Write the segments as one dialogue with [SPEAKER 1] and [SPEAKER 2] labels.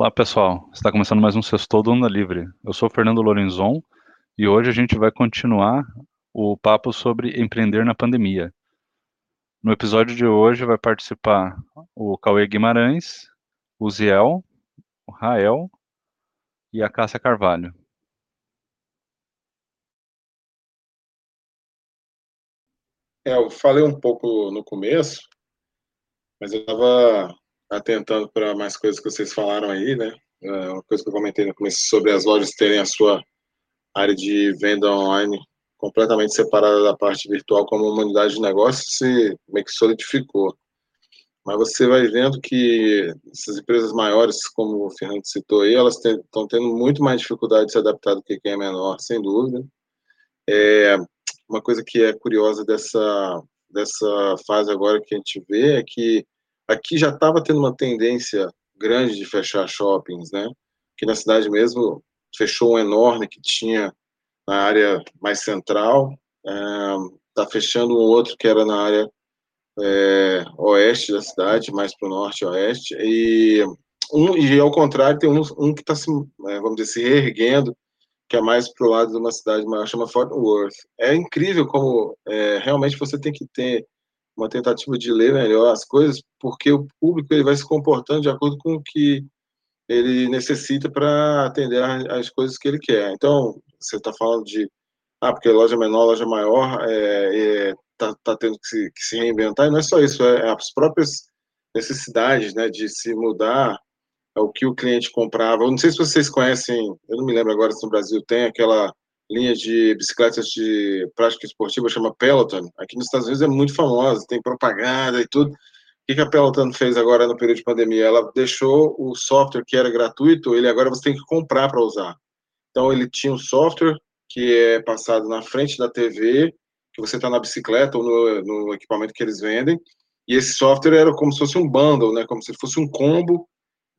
[SPEAKER 1] Olá, pessoal. Está começando mais um Sextou do Onda Livre. Eu sou o Fernando Lorenzon e hoje a gente vai continuar o papo sobre empreender na pandemia. No episódio de hoje vai participar o Cauê Guimarães, o Ziel, o Rael e a Cássia Carvalho.
[SPEAKER 2] É, eu falei um pouco no começo, mas eu estava atentando para mais coisas que vocês falaram aí, né? É, uma coisa que eu comentei no começo sobre as lojas terem a sua área de venda online completamente separada da parte virtual como uma unidade de negócio se meio que solidificou. Mas você vai vendo que essas empresas maiores, como o Fernando citou aí, elas estão tendo muito mais dificuldade de se adaptar do que quem é menor, sem dúvida. É, uma coisa que é curiosa dessa, dessa fase agora que a gente vê é que aqui já estava tendo uma tendência grande de fechar shoppings, né? Que na cidade mesmo fechou um enorme que tinha na área mais central, está é, fechando um outro que era na área é, oeste da cidade, mais para o norte oeste, e, um, e ao contrário tem um, um que está se, é, vamos dizer, se reerguendo, que é mais para o lado de uma cidade maior, chama Fort Worth. É incrível como é, realmente você tem que ter uma tentativa de ler melhor as coisas, porque o público ele vai se comportando de acordo com o que ele necessita para atender as coisas que ele quer. Então, você está falando de, ah, porque loja menor, loja maior, é, é, tá, tá tendo que se, que se, reinventar, e não é só isso, é, é as próprias necessidades, né, de se mudar o que o cliente comprava. Eu não sei se vocês conhecem, eu não me lembro agora se no Brasil tem aquela linha de bicicletas de prática esportiva chama Peloton. Aqui nos Estados Unidos é muito famosa, tem propaganda e tudo. O que a Peloton fez agora no período de pandemia? Ela deixou o software que era gratuito, ele agora você tem que comprar para usar. Então ele tinha um software que é passado na frente da TV, que você está na bicicleta ou no, no equipamento que eles vendem, e esse software era como se fosse um bundle, né? Como se fosse um combo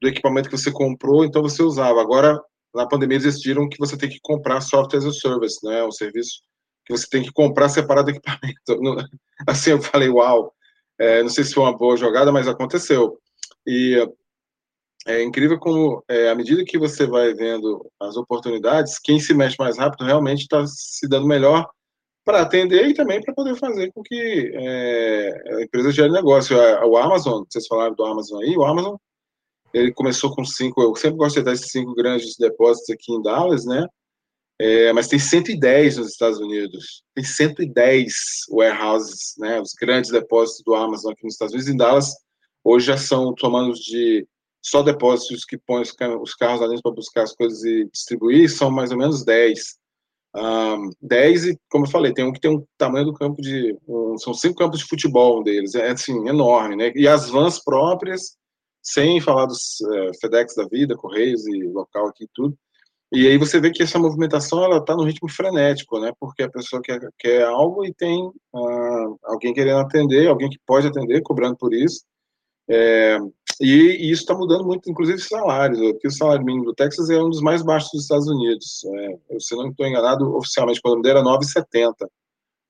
[SPEAKER 2] do equipamento que você comprou, então você usava. Agora na pandemia eles decidiram que você tem que comprar software as a service, né? Um serviço que você tem que comprar separado do equipamento. Assim eu falei, uau, é, não sei se foi uma boa jogada, mas aconteceu. E é incrível como, é, à medida que você vai vendo as oportunidades, quem se mexe mais rápido realmente está se dando melhor para atender e também para poder fazer com que é, a empresa gere negócio. O Amazon, vocês falaram do Amazon aí, o Amazon ele começou com cinco, eu sempre gosto de dar esses cinco grandes depósitos aqui em Dallas, né? É, mas tem 110 nos Estados Unidos. Tem 110 warehouses, né? Os grandes depósitos do Amazon aqui nos Estados Unidos. Em Dallas, hoje já são tomando de só depósitos que põem os, os carros dentro para buscar as coisas e distribuir, são mais ou menos 10. Um, 10 e, como eu falei, tem um que tem um tamanho do campo de. Um, são cinco campos de futebol um deles. É assim, enorme, né? E as vans próprias sem falar dos é, FedEx da vida, Correios e local aqui e tudo. E aí você vê que essa movimentação ela está no ritmo frenético, né? Porque a pessoa quer, quer algo e tem uh, alguém querendo atender, alguém que pode atender, cobrando por isso. É, e, e, isso está mudando muito, inclusive salários. Aqui o salário mínimo do Texas é um dos mais baixos dos Estados Unidos. É, se não estou enganado, oficialmente, quando era 9,70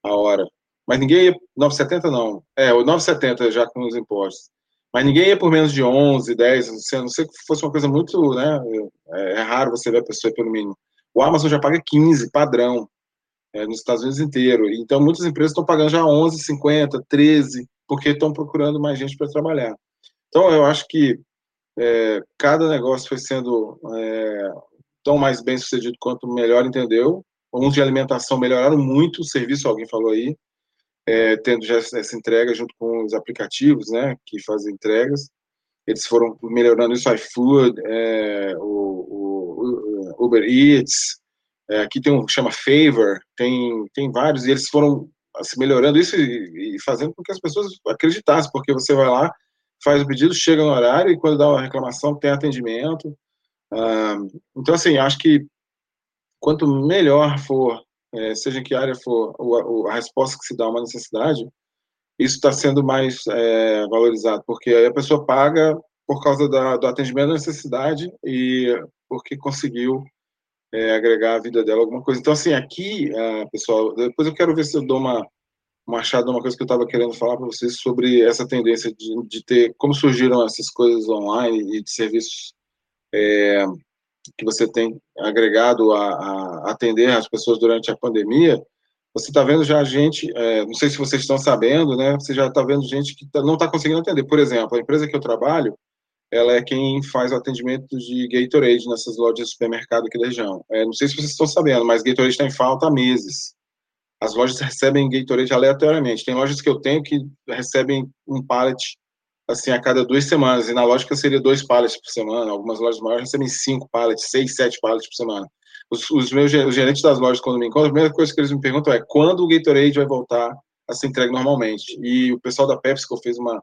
[SPEAKER 2] a hora. Mas ninguém 9,70 não. É, o 9,70 já com os impostos. Mas ninguém ia por menos de 11, 10, a não ser que fosse uma coisa muito, né, é, é raro você ver a pessoa pelo mínimo. O Amazon já paga 15, padrão, é, nos Estados Unidos inteiro. Então, muitas empresas estão pagando já 11, 50, 13, porque estão procurando mais gente para trabalhar. Então, eu acho que é, cada negócio foi sendo é, tão mais bem sucedido quanto melhor entendeu. Uns de alimentação melhoraram muito o serviço, alguém falou aí, é, tendo já essa entrega junto com os aplicativos, né, que fazem entregas. Eles foram melhorando isso, iFood, é, o, o, Uber Eats, é, aqui tem um chama Favor, tem, tem vários, e eles foram assim, melhorando isso e, e, fazendo com que as pessoas acreditassem, porque você vai lá, faz o pedido, chega no horário, e quando dá uma reclamação, tem atendimento. Ah, então, assim, acho que quanto melhor for é, seja em que área for a resposta que se dá a uma necessidade, isso está sendo mais é, valorizado, porque aí a pessoa paga por causa da, do atendimento da necessidade e porque conseguiu é, agregar à vida dela alguma coisa. Então, assim, aqui, é, pessoal, depois eu quero ver se eu dou uma, uma uma coisa que eu estava querendo falar para vocês sobre essa tendência de, de ter, como surgiram essas coisas online e de serviços é, que você tem agregado a, a, atender as pessoas durante a pandemia, você está vendo já gente, é, não sei se vocês estão sabendo, né? Você já está vendo gente que tá, não está conseguindo atender. Por exemplo, a empresa que eu trabalho, ela é quem faz o atendimento de Gatorade nessas lojas de supermercado aqui da região. É, não sei se vocês estão sabendo, mas Gatorade está em falta há meses. As lojas recebem Gatorade aleatoriamente. Tem lojas que eu tenho que recebem um pallet assim a cada duas semanas. E na lógica seria dois pallets por semana. Algumas lojas maiores recebem cinco pallets, seis, sete pallets por semana. Os, os meus os gerentes das lojas, quando me encontram, a primeira coisa que eles me perguntam é quando o Gatorade vai voltar a ser entregue normalmente. E o pessoal da PepsiCo fez uma,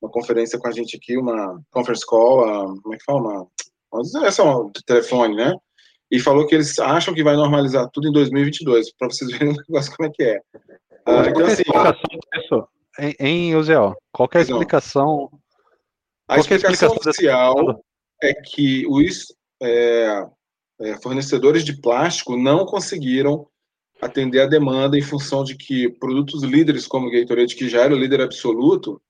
[SPEAKER 2] uma conferência com a gente aqui, uma conference call, como é que fala? Uma, uma, essa é uma de telefone, né? E falou que eles acham que vai normalizar tudo em 2022, para vocês verem o negócio como é que é.
[SPEAKER 1] Ah, então, assim, em, em UZO, qual é a explicação?
[SPEAKER 2] A explicação, explicação oficial é que os é, é, fornecedores de plástico não conseguiram atender a demanda em função de que produtos líderes como o Gatorade, que já era o líder absoluto,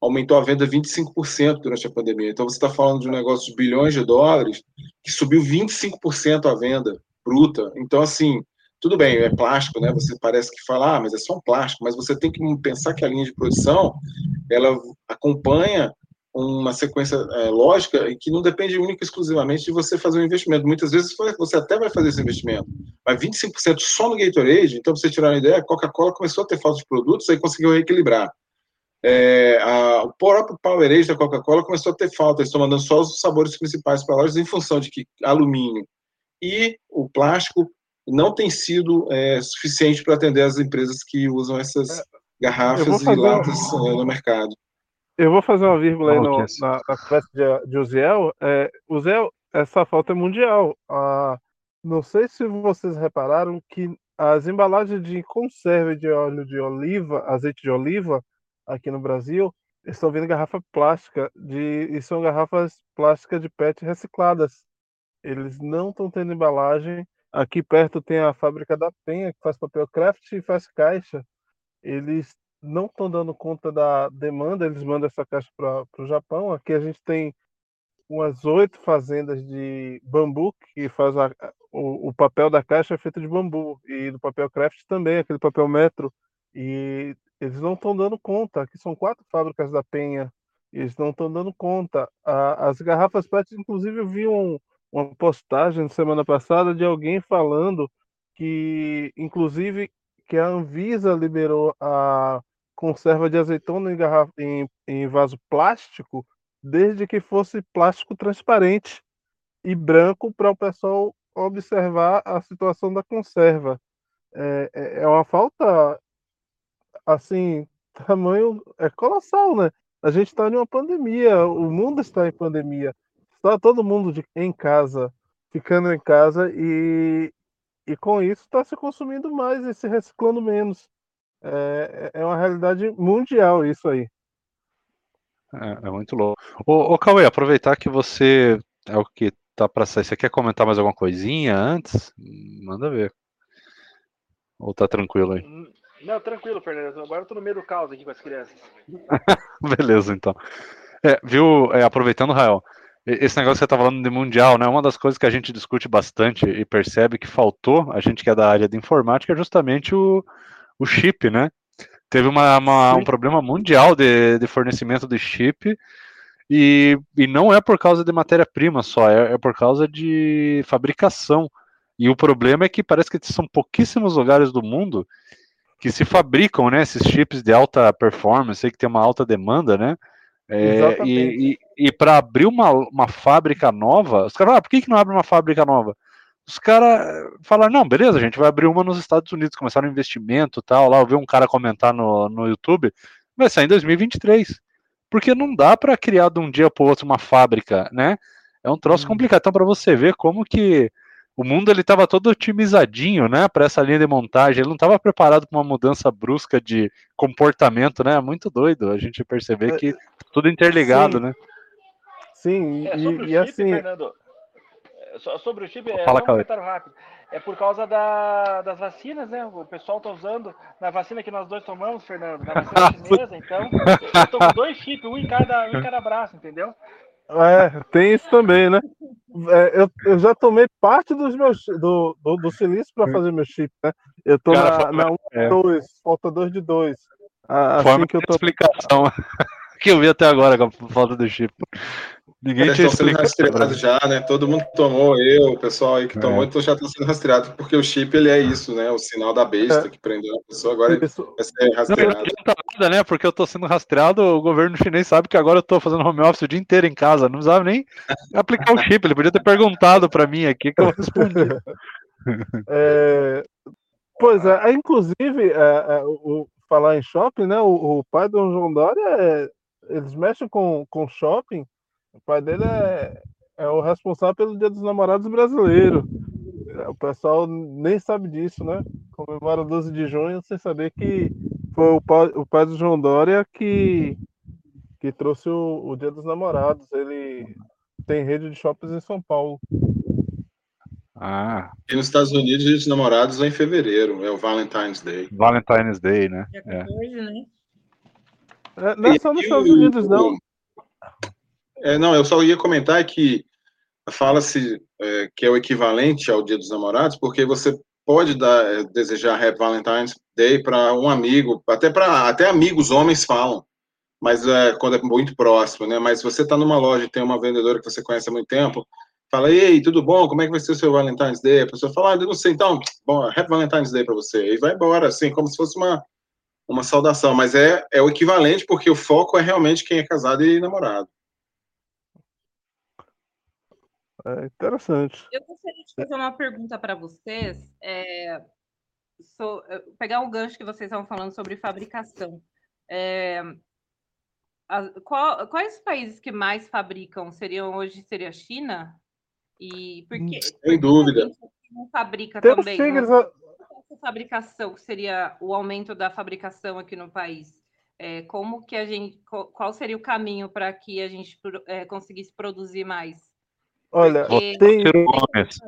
[SPEAKER 2] aumentou a venda 25% durante a pandemia. Então você está falando de um negócio de bilhões de dólares que subiu 25% a venda bruta. Então, assim, tudo bem, é plástico, né? Você parece que fala, ah, mas é só um plástico, mas você tem que pensar que a linha de produção ela acompanha uma sequência é, lógica que não depende única e exclusivamente de você fazer um investimento. Muitas vezes você até vai fazer esse investimento, mas 25% só no Gatorade, então, para você tirar uma ideia, a Coca-Cola começou a ter falta de produtos, aí conseguiu reequilibrar. É, a, o próprio Powerade da Coca-Cola começou a ter falta, eles estão mandando só os sabores principais para lojas em função de que alumínio e o plástico não tem sido é, suficiente para atender as empresas que usam essas é, garrafas e latas é, no mercado.
[SPEAKER 3] Eu vou fazer uma vírgula aí no, na, na conversa de, de Uziel. É, Uziel, essa falta é mundial. Ah, não sei se vocês repararam que as embalagens de conserva de óleo de oliva, azeite de oliva, aqui no Brasil, estão vindo garrafa plástica de, e são garrafas plásticas de PET recicladas. Eles não estão tendo embalagem Aqui perto tem a fábrica da Penha, que faz papel craft e faz caixa. Eles não estão dando conta da demanda, eles mandam essa caixa para o Japão. Aqui a gente tem umas oito fazendas de bambu que faz a, o, o, papel da caixa é feito de bambu e do papel craft também, aquele papel metro. E eles não estão dando conta. Aqui são quatro fábricas da Penha, eles não estão dando conta. A, as garrafas PET, inclusive, eu vi um, uma postagem semana passada de alguém falando que, inclusive, que a Anvisa liberou a conserva de azeitona em, garrafa, em, em vaso plástico, desde que fosse plástico transparente e branco para o pessoal observar a situação da conserva. É, é, é uma falta, assim, tamanho é colossal, né? A gente está em uma pandemia, o mundo está em pandemia está todo mundo de, em casa, ficando em casa e, e com isso está se consumindo mais e se reciclando menos. É, é uma realidade mundial isso aí.
[SPEAKER 1] É, é muito louco. Ô, ô Cauê, aproveitar que você é o que tá para sair. Você quer comentar mais alguma coisinha antes? Manda ver. Ou tá tranquilo aí?
[SPEAKER 4] Não, tranquilo, Fernando. Agora eu tô no meio do caos aqui com as crianças.
[SPEAKER 1] Beleza, então. É, viu, é, aproveitando, Rael, esse negócio que você está falando de mundial, né? Uma das coisas que a gente discute bastante e percebe que faltou, a gente que é da área de informática, é justamente o, o chip, né? Teve uma, uma um problema mundial de, de fornecimento de chip e, e não é por causa de matéria-prima só, é, é por causa de fabricação. E o problema é que parece que são pouquíssimos lugares do mundo que se fabricam, né? Esses chips de alta performance, que tem uma alta demanda, né? É, e, e, e para abrir uma, uma fábrica nova, os caras ah, por que, que não abre uma fábrica nova? Os caras falaram, não, beleza, a gente vai abrir uma nos Estados Unidos, começaram um investimento tal, lá eu vi um cara comentar no, no YouTube, vai sair em 2023, porque não dá para criar de um dia para outro uma fábrica, né? É um troço hum. complicado, então para você ver como que o mundo ele estava todo otimizadinho, né, para essa linha de montagem. Ele não estava preparado para uma mudança brusca de comportamento, né? Muito doido a gente perceber que tudo interligado,
[SPEAKER 3] Sim.
[SPEAKER 1] né?
[SPEAKER 3] Sim, é, e, e assim. Fernando,
[SPEAKER 4] é, sobre o chip, é Fala, um comentário rápido. É por causa da, das vacinas, né? O pessoal tá usando na vacina que nós dois tomamos, Fernando, na vacina chinesa, então eu tô com dois chips, um em cada, um em cada braço, entendeu?
[SPEAKER 3] É, tem isso também, né? É, eu, eu já tomei parte dos meus do, do, do silício para fazer meu chip, né? Eu tô Cara, na, na 1 é. 2, falta 2 de 2.
[SPEAKER 1] Assim Forma que eu tô... explicação que eu vi até agora com a falta do chip.
[SPEAKER 2] Ninguém tinha explicado. rastreado já, né? Todo mundo tomou, eu, o pessoal aí que tomou, é. então já está sendo rastreado, porque o chip ele é isso, né? O sinal da besta é. que prendeu a pessoa, agora isso. vai ser rastreado. Não, não
[SPEAKER 1] nada, né? Porque eu estou sendo rastreado, o governo chinês sabe que agora eu estou fazendo home office o dia inteiro em casa, não precisava nem aplicar o chip, ele podia ter perguntado para mim aqui que eu respondi.
[SPEAKER 3] É, pois é, inclusive, é, é, o, falar em shopping, né? O, o pai do João Dória, é, eles mexem com, com shopping o pai dele é, é o responsável pelo Dia dos Namorados brasileiro. O pessoal nem sabe disso, né? Comemora 12 de junho sem saber que foi o pai, o pai do João Dória que, que trouxe o, o Dia dos Namorados. Ele tem rede de shoppings em São Paulo.
[SPEAKER 1] Ah.
[SPEAKER 2] E nos Estados Unidos, Dia dos Namorados é em fevereiro, é o Valentine's Day.
[SPEAKER 1] Valentine's Day, né?
[SPEAKER 3] É. né? É, não é só nos Estados Unidos, não.
[SPEAKER 2] É, não, eu só ia comentar que fala-se é, que é o equivalente ao Dia dos Namorados, porque você pode dar, é, desejar Happy Valentine's Day para um amigo, até para até amigos homens falam, mas é, quando é muito próximo, né? Mas você está numa loja e tem uma vendedora que você conhece há muito tempo, fala, ei, tudo bom? Como é que vai ser o seu Valentine's Day? A pessoa fala, ah, eu não sei, então, bom, Happy Valentine's Day para você. E vai embora, assim, como se fosse uma, uma saudação, mas é, é o equivalente porque o foco é realmente quem é casado e namorado.
[SPEAKER 3] É interessante.
[SPEAKER 5] Eu gostaria de fazer uma pergunta para vocês. É, so, pegar o gancho que vocês estavam falando sobre fabricação. É, a, qual, quais países que mais fabricam seriam hoje seria a China? E porque
[SPEAKER 2] sem dúvida
[SPEAKER 5] não fabrica Temos também. Tigres, não, a fabricação seria o aumento da fabricação aqui no país. É, como que a gente, qual seria o caminho para que a gente é, conseguisse produzir mais?
[SPEAKER 3] Olha, tem... Gomes.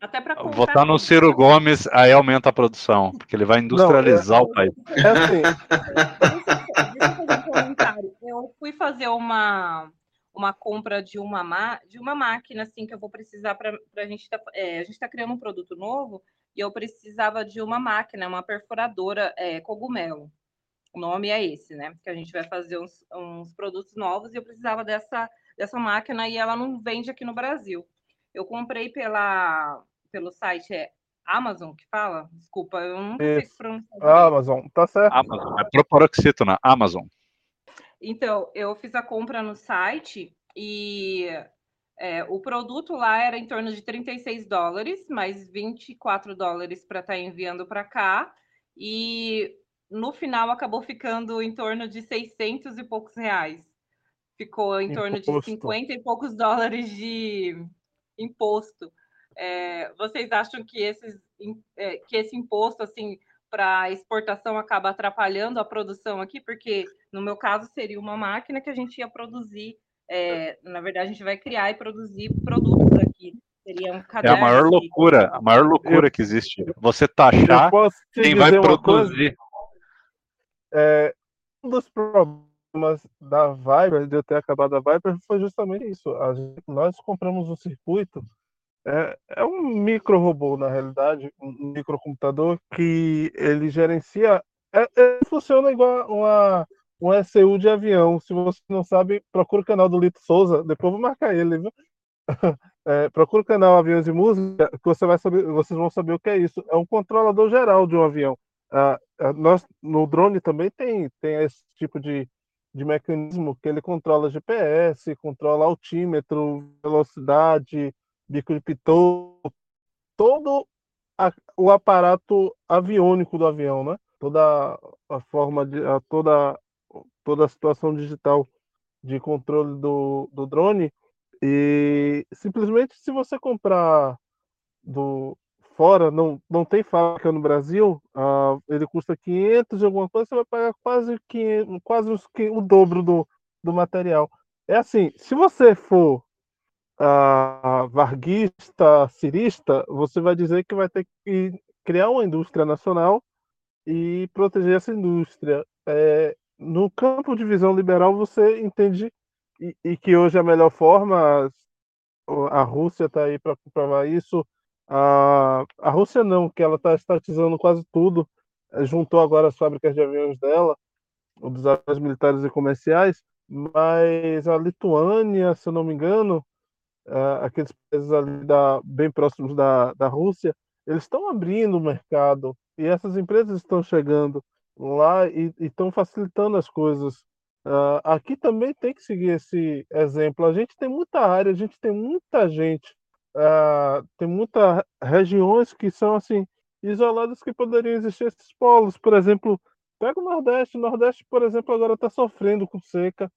[SPEAKER 1] Até para votar no Ciro Gomes, aí aumenta a produção, porque ele vai industrializar Não, é, o país. É assim.
[SPEAKER 5] Eu fui fazer uma uma compra de uma de uma máquina assim que eu vou precisar para a gente tá, é, a gente está criando um produto novo e eu precisava de uma máquina, uma perfuradora é, cogumelo. O nome é esse, né? Que a gente vai fazer uns, uns produtos novos e eu precisava dessa dessa máquina e ela não vende aqui no Brasil. Eu comprei pela, pelo site é Amazon que fala? Desculpa, eu não sei se
[SPEAKER 3] pronunciar. Amazon, tá certo.
[SPEAKER 1] Amazon, é proparoxítona, Amazon.
[SPEAKER 5] Então, eu fiz a compra no site e é, o produto lá era em torno de 36 dólares, mais 24 dólares para estar tá enviando para cá. E no final acabou ficando em torno de 600 e poucos reais ficou em torno de 50 e poucos dólares de imposto. É, vocês acham que, esses, é, que esse imposto, assim, para exportação acaba atrapalhando a produção aqui? Porque, no meu caso, seria uma máquina que a gente ia produzir, é, na verdade, a gente vai criar e produzir produtos aqui. Seria um
[SPEAKER 1] é a maior loucura, a maior loucura que existe. Você taxar quem vai produzir.
[SPEAKER 3] É, um dos problemas da Viber, de eu ter acabado a Viber, foi justamente isso. Gente, nós compramos um circuito, é, é um micro robô, na realidade, um microcomputador que ele gerencia. É, ele funciona igual uma, um SU de avião. Se você não sabe, procura o canal do Lito Souza, depois vou marcar ele, viu? É, procura o canal Aviões de Música, que você vai saber, vocês vão saber o que é isso. É um controlador geral de um avião. Ah, nós, no drone também tem, tem esse tipo de, de mecanismo que ele controla GPS, controla altímetro, velocidade, bico de pitot, todo a, o aparato aviônico do avião, né? Toda a forma de a, toda toda a situação digital de controle do, do drone e simplesmente se você comprar do fora, não, não tem fábrica no Brasil, uh, ele custa 500 e alguma coisa, você vai pagar quase, 500, quase os, o dobro do, do material. É assim, se você for uh, varguista, cirista, você vai dizer que vai ter que criar uma indústria nacional e proteger essa indústria. É, no campo de visão liberal, você entende e, e que hoje é a melhor forma, a Rússia está aí para comprovar isso. A, a Rússia não, que ela está estatizando quase tudo, eh, juntou agora as fábricas de aviões dela, dos aviões militares e comerciais, mas a Lituânia, se eu não me engano, aqueles países ali da, bem próximos da, da Rússia, eles estão abrindo o mercado e essas empresas estão chegando lá e estão facilitando as coisas. Uh, aqui também tem que seguir esse exemplo. A gente tem muita área, a gente tem muita gente, uh, tem muitas regiões que são assim isoladas que poderiam existir esses polos. Por exemplo, pega o Nordeste. O Nordeste, por exemplo, agora está sofrendo com seca.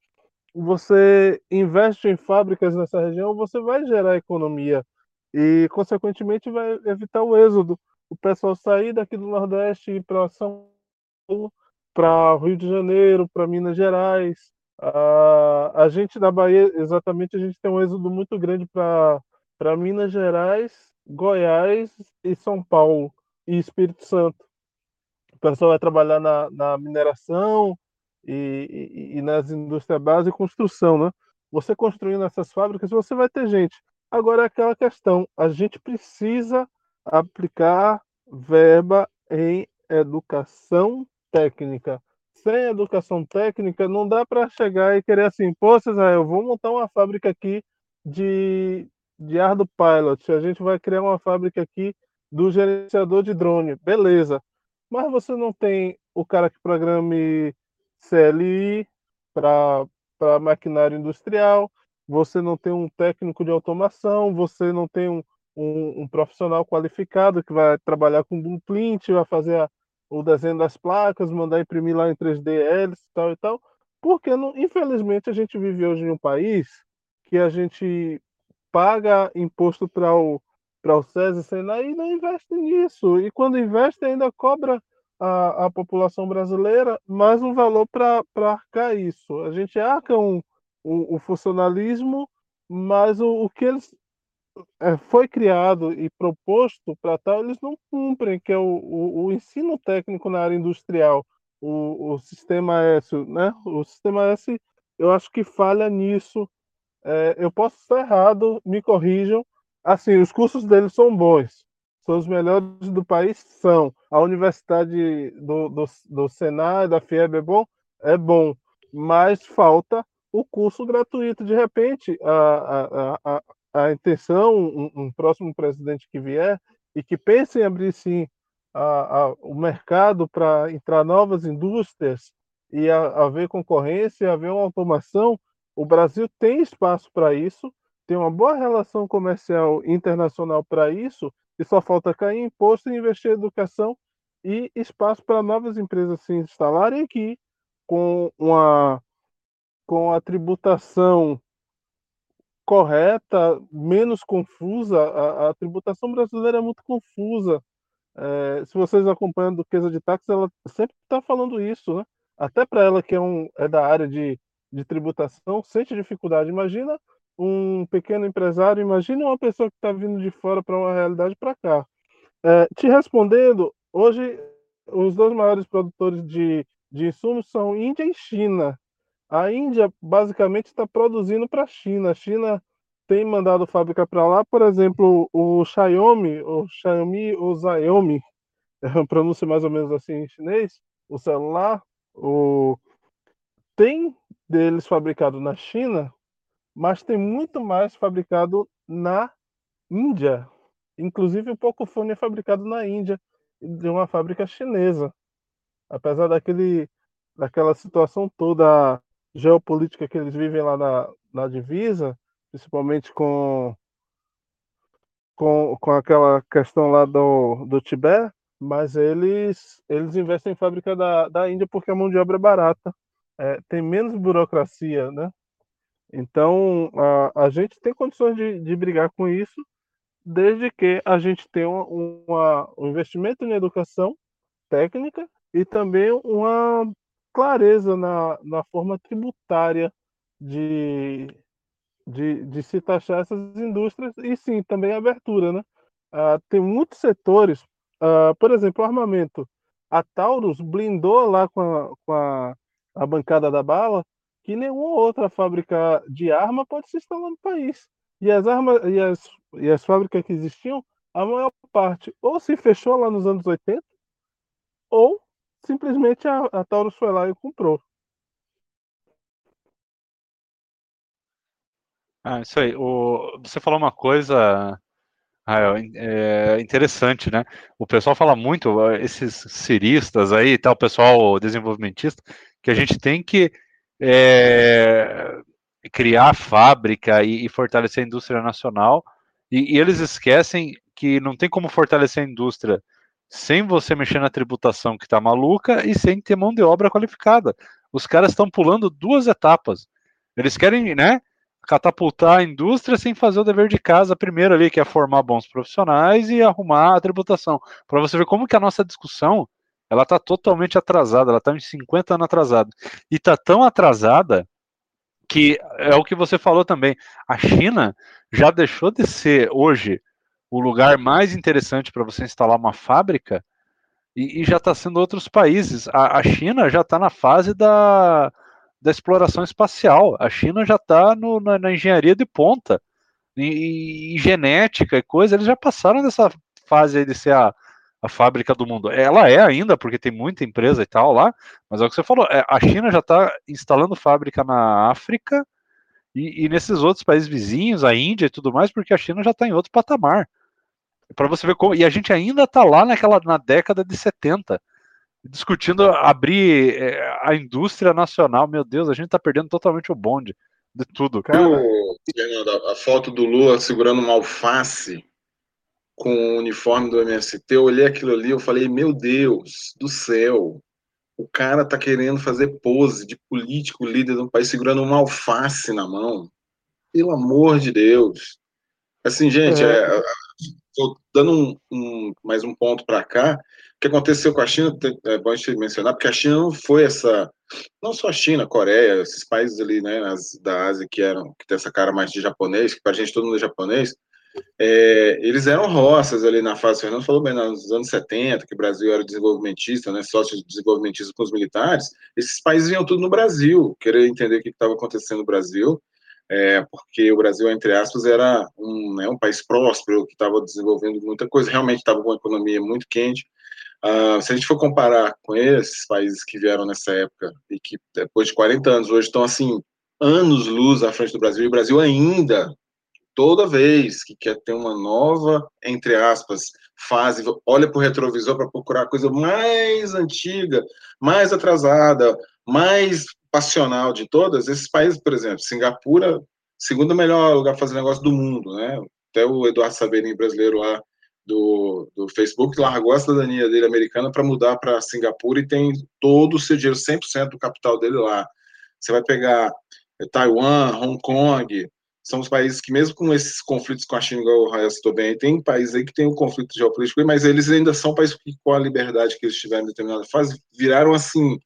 [SPEAKER 3] Você investe em fábricas nessa região, você vai gerar economia e, consequentemente, vai evitar o êxodo. O pessoal sair daqui do Nordeste e ir para São Para Rio de Janeiro, para Minas Gerais. Uh, a gente da Bahia, exatamente, a gente tem um êxodo muito grande para Minas Gerais, Goiás e São Paulo e Espírito Santo. O pessoal vai trabalhar na, na mineração e, e, e, nas indústrias base e construção, né? Você construindo essas fábricas, você vai ter gente. Agora é aquela questão, a gente precisa aplicar verba em educação técnica. Sem educação técnica, não dá para chegar e querer assim, pô, Israel, vou montar uma fábrica aqui de, de ar do pilot, a gente vai criar uma fábrica aqui do gerenciador de drone, beleza. Mas você não tem o cara que programe CLI para maquinário industrial, você não tem um técnico de automação, você não tem um, um, um profissional qualificado que vai trabalhar com blueprint, vai fazer a, o desenho das placas, mandar imprimir lá em 3D hélice e tal e tal, porque não, infelizmente a gente vive hoje em um país que a gente paga imposto para o para o SESI, Senai e não investe nisso. E quando investe ainda cobra a, a população brasileira mais um valor para arcar isso. A gente arca um, o, funcionalismo, mas o, o que eles foi criado e proposto para tal, eles não cumprem, que é o, o, o, ensino técnico na área industrial, o, o sistema S, né? O sistema S, eu acho que falha nisso. É, eu posso estar errado, me corrijam. Assim, os cursos deles são bons, são os melhores do país, são. A universidade do, do, do Senai, da FIEB é bom? É bom, mas falta o curso gratuito. De repente, a, a, a, a intenção, um, um, próximo presidente que vier, e que pense em abrir sim a, a, o mercado para entrar novas indústrias e haver concorrência, haver uma automação, o Brasil tem espaço para isso, tem uma boa relação comercial internacional para isso, e só falta cair imposto e investir em educação e espaço para novas empresas se instalarem aqui com uma com a tributação correta, menos confusa. A, a tributação brasileira é muito confusa. É, se vocês acompanham a Duquesa de Táxi, ela sempre está falando isso, né? Até para ela que é, um, é da área de, de tributação, sente dificuldade. Imagina um pequeno empresário, imagina uma pessoa que está vindo de fora para uma realidade para cá. É, te respondendo, hoje os dois maiores produtores de, de insumos são Índia e China. A Índia basicamente está produzindo para a China. A China tem mandado fábrica para lá, por exemplo, o Xiaomi, o Xiaomi ou Xiaomi, pronúncia mais ou menos assim em chinês, o celular, o tem deles fabricado na China, mas tem muito mais fabricado na Índia. Inclusive o Pocophone é fabricado na Índia, de uma fábrica chinesa. Apesar daquele daquela situação toda geopolítica que eles vivem lá na, na divisa, principalmente com, com, com aquela questão lá do, do Tibete, mas eles, eles investem em fábrica da, da Índia porque a mão de obra é barata, é, tem menos burocracia, né? Então, a, a gente tem condições de, de brigar com isso, desde que a gente tenha uma, uma, um investimento em educação técnica e também uma clareza na, na forma tributária de, de, de se taxar essas indústrias e sim, também abertura. Né? Ah, tem muitos setores, ah, por exemplo, armamento. A Taurus blindou lá com a, com a, a bancada da bala que nenhuma outra fábrica de arma pode se instalar no país. E as armas e as, e as fábricas que existiam, a maior parte ou se fechou lá nos anos 80, ou simplesmente a, a Taurus foi lá e comprou.
[SPEAKER 1] Ah, isso aí. O, você falou uma coisa, é interessante, né? O pessoal fala muito, esses ciristas aí, tal, o pessoal desenvolvimentista, que a gente tem que é, criar fábrica e, e, fortalecer a indústria nacional, e, e, eles esquecem que não tem como fortalecer a indústria sem você mexer na tributação que está maluca e sem ter mão de obra qualificada. Os caras estão pulando duas etapas. Eles querem, né, catapultar a indústria sem fazer o dever de casa primeiro ali, que é formar bons profissionais e arrumar a tributação. Para você ver como que a nossa discussão ela está totalmente atrasada, ela está uns 50 anos atrasada. E está tão atrasada que é o que você falou também. A China já deixou de ser hoje o lugar mais interessante para você instalar uma fábrica e, e já está sendo outros países. A, a China já está na fase da, da exploração espacial. A China já está na, na, engenharia de ponta, em, em, genética e coisa. Eles já passaram dessa fase de ser a, a fábrica do mundo. Ela é ainda, porque tem muita empresa e tal lá, mas é o que você falou. É, a China já está instalando fábrica na África e, e, nesses outros países vizinhos, a Índia e tudo mais, porque a China já está em outro patamar. Para você ver como. E a gente ainda está lá naquela na década de 70 discutindo abrir é, a indústria nacional. Meu Deus, a gente está perdendo totalmente o bonde de tudo.
[SPEAKER 2] Cara. a foto do Lula segurando uma alface com o uniforme do MST, eu olhei aquilo ali, eu falei, meu Deus do céu, o cara tá querendo fazer pose de político líder de um país segurando uma alface na mão. Pelo amor de Deus. Assim, gente, é. É, dando um, um, mais um ponto para cá, o que aconteceu com a China, é bom a gente mencionar, porque a China não foi essa, não só a China, a Coreia, esses países ali, né, da Ásia que eram, que tem essa cara mais de japonês, que pra gente todo mundo é japonês, é, eles eram roças ali na fase, o Fernando falou bem, nos anos 70, que o Brasil era desenvolvimentista, né, sócio desenvolvimentista com os militares, esses países vinham tudo no Brasil, querer entender o que estava acontecendo no Brasil, é, porque o Brasil, entre aspas, era um, né, um país próspero, que estava desenvolvendo muita coisa, realmente estava com uma economia muito quente, Uh, se a gente for comparar com esses países que vieram nessa época e que depois de 40 anos hoje estão assim anos luz à frente do Brasil e o Brasil ainda toda vez que quer ter uma nova entre aspas fase olha para o retrovisor para procurar a coisa mais antiga mais atrasada mais passional de todas esses países por exemplo Singapura segundo melhor lugar fazer negócio do mundo né até o Eduardo Saverin brasileiro lá do, do Facebook largou a cidadania dele americana para mudar para Singapura e tem todo o seu dinheiro, 100% do capital dele lá. Você vai pegar é, Taiwan, Hong Kong, são os países que, mesmo com esses conflitos com a China, igual o Raia citou bem, tem países aí que tem um conflito geopolítico, mas eles ainda são países que, com a liberdade que eles tiveram em determinada fase, viraram, assim,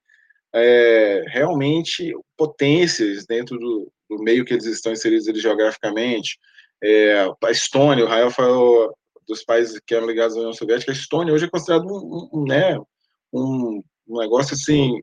[SPEAKER 2] é, realmente potências dentro do, do, meio que eles estão inseridos eles, geograficamente. É, a Estônia, o Rael falou dos países que eram ligados à União Soviética, a Estônia hoje é considerado um, um, né, um, um negócio assim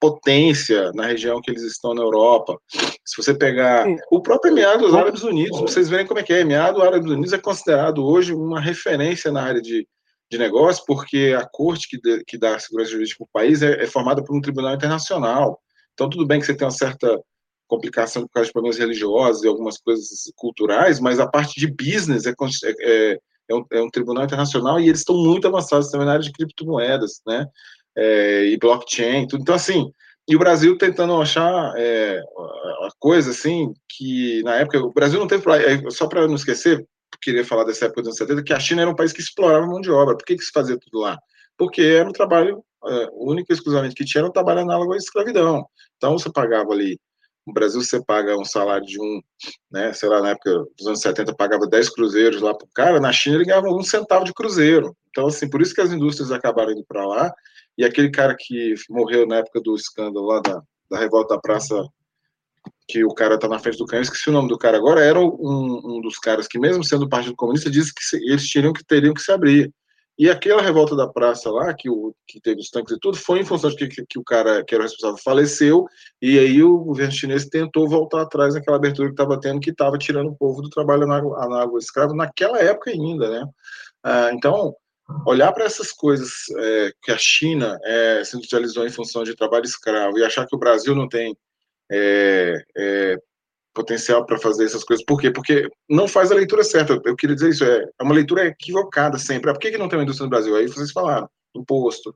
[SPEAKER 2] potência na região que eles estão na Europa. Se você pegar Sim. o próprio Emiado dos Árabes Unidos, vocês verem como é que é. Emiado dos Árabes Unidos é considerado hoje uma referência na área de, de negócio, porque a corte que, de, que dá segurança jurídica para o país é, é, formada por um tribunal internacional. Então, tudo bem que você tem uma certa complicação por causa de problemas religiosos e algumas coisas culturais, mas a parte de business é, é, é um, é um tribunal internacional e eles estão muito avançados também na área de criptomoedas, né? É, e blockchain, tudo. Então, assim, e o Brasil tentando achar é, coisa, assim, que na época, o Brasil não teve, é, só para não esquecer, queria falar dessa época dos anos 70, que a China era um país que explorava mão de obra. Por que, que se fazia tudo lá? Porque era um trabalho, é, único e exclusivamente que tinha, era um trabalho análogo à escravidão. Então, você pagava ali no Brasil você paga um salário de um, né, sei lá, na época dos anos 70 pagava 10 cruzeiros lá para o cara, na China ele ganhava um centavo de cruzeiro. Então, assim, por isso que as indústrias acabaram indo para lá. E aquele cara que morreu na época do escândalo lá da, da revolta da praça, que o cara tá na frente do canhão, esqueci o nome do cara agora, era um, um dos caras que, mesmo sendo do Partido Comunista, disse que eles teriam que, teriam que se abrir. E aquela revolta da praça lá, que, o, que teve os tanques e tudo, foi em função de que, que, que, o cara que era o responsável faleceu, e aí o governo chinês tentou voltar atrás naquela abertura que estava tendo, que estava tirando o povo do trabalho análogo escravo, naquela época ainda, né? Ah, então, olhar para essas coisas é, que a China é, se industrializou em função de trabalho escravo e achar que o Brasil não tem é, é, potencial para fazer essas coisas. Por quê? Porque não faz a leitura certa. Eu queria dizer isso, é, é uma leitura equivocada sempre. Ah, por que, que não tem uma indústria no Brasil? Aí vocês falaram, imposto,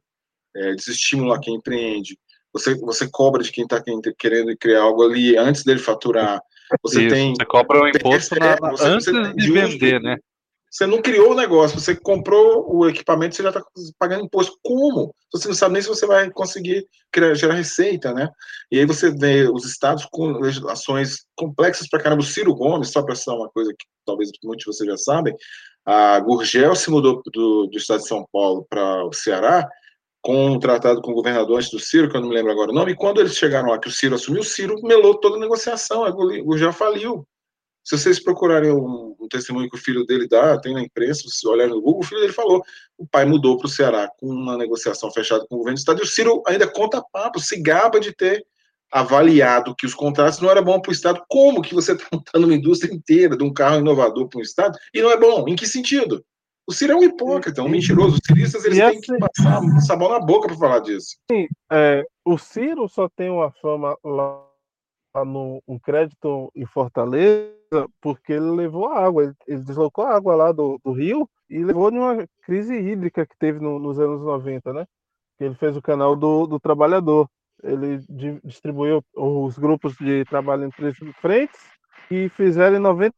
[SPEAKER 2] é, desestímulo a quem empreende, você, você cobra de quem está querendo criar algo ali antes dele faturar. Você
[SPEAKER 1] isso,
[SPEAKER 2] tem.
[SPEAKER 1] Você cobra o imposto na, você, antes você de vender, né?
[SPEAKER 2] Você não criou o negócio, você comprou o equipamento, você já está pagando imposto. Como? Você não sabe nem se você vai conseguir criar, gerar receita, né? E aí você vê os estados com legislações complexas para caramba. O Ciro Gomes, só para uma coisa que talvez muitos de vocês já sabem, a Gurgel se mudou do, do estado de São Paulo para o Ceará com um tratado com o governador antes do Ciro, que eu não me lembro agora o nome, e quando eles chegaram lá, que o Ciro assumiu, o Ciro melou toda a negociação, a Gurgel faliu. Se vocês procurarem um, um, testemunho que o filho dele dá, tem na imprensa, se olharem no Google, o filho dele falou: o pai mudou para o Ceará com uma negociação fechada com o governo do Estado, e o Ciro ainda conta papo, se gaba de ter avaliado que os contratos não eram bons para o Estado. Como que você está montando uma indústria inteira de um carro inovador para um Estado e não é bom? Em que sentido? O Ciro é um hipócrita, um mentiroso. Os ciristas eles têm que assim passar sabão na boca para falar disso.
[SPEAKER 3] Sim, é, o Ciro só tem uma fama lá no um crédito em Fortaleza porque ele levou água, ele, ele deslocou a água lá do, do rio e levou numa crise hídrica que teve no, nos anos 90, né? Ele fez o canal do, do trabalhador. Ele di, distribuiu os grupos de trabalho em três frentes e fizeram em 90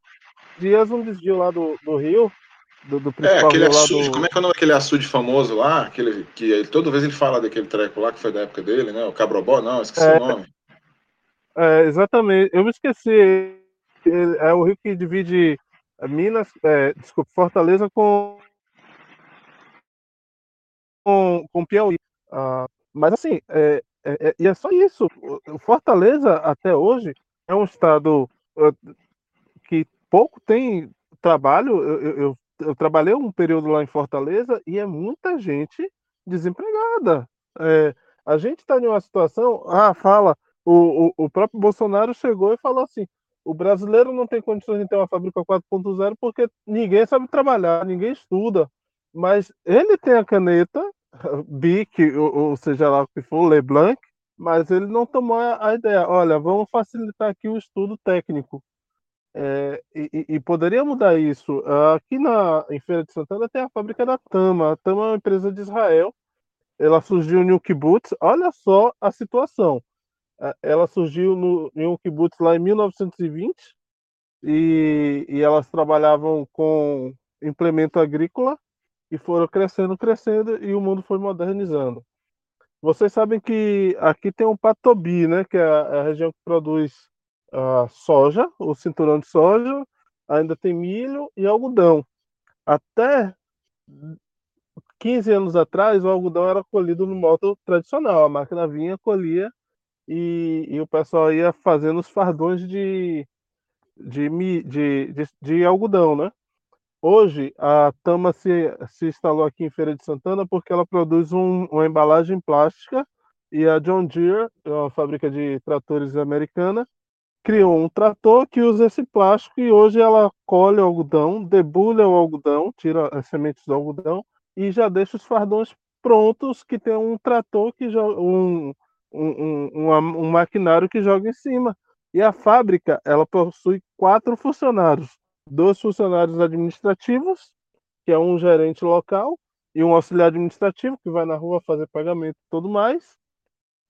[SPEAKER 3] dias um desvio lá do, do rio do, do
[SPEAKER 2] é, aquele açude, como é que é o nome daquele açude famoso lá? Aquele, que ele, toda vez ele fala daquele treco lá que foi da época dele, né? O Cabrobó, não, esqueci é, o nome.
[SPEAKER 3] É, exatamente, eu me esqueci. É o rio que divide Minas, é, desculpa, Fortaleza com com, com Piauí. Ah, mas assim, é, é, é, e é só isso. Fortaleza até hoje é um estado que pouco tem trabalho. Eu, eu, eu, eu, trabalhei um período lá em Fortaleza e é muita gente desempregada. É, a gente está em uma situação, ah, fala, o, o, o próprio Bolsonaro chegou e falou assim: o brasileiro não tem condições de ter uma fábrica 4.0 porque ninguém sabe trabalhar, ninguém estuda. Mas ele tem a caneta, BIC, ou, ou seja lá o que for, Leblanc, mas ele não tomou a, ideia. Olha, vamos facilitar aqui o estudo técnico. É, e, e, poderia mudar isso. Aqui na, em Feira de Santana tem a fábrica da Tama. A Tama é uma empresa de Israel. Ela surgiu no Kibbutz. Olha só a situação ela surgiu no, em um kibbutz lá em 1920 e, e elas trabalhavam com implemento agrícola e foram crescendo, crescendo e o mundo foi modernizando. Vocês sabem que aqui tem um Patobi, né, que é a, é a região que produz soja, o cinturão de soja, ainda tem milho e algodão. Até 15 anos atrás, o algodão era colhido no modo tradicional. A máquina vinha, colhia e, e o pessoal ia fazendo os fardões de, de, de, de, de algodão, né? Hoje, a Tama se, se instalou aqui em Feira de Santana porque ela produz um, uma embalagem plástica e a John Deere, uma fábrica de tratores americana, criou um trator que usa esse plástico e hoje ela colhe o algodão, debulha o algodão, tira as sementes do algodão e já deixa os fardões prontos que tem um trator que já um, um, um, um maquinário que joga em cima. E a fábrica, ela possui quatro funcionários. Dois funcionários administrativos, que é um gerente local, e um auxiliar administrativo, que vai na rua fazer pagamento e tudo mais.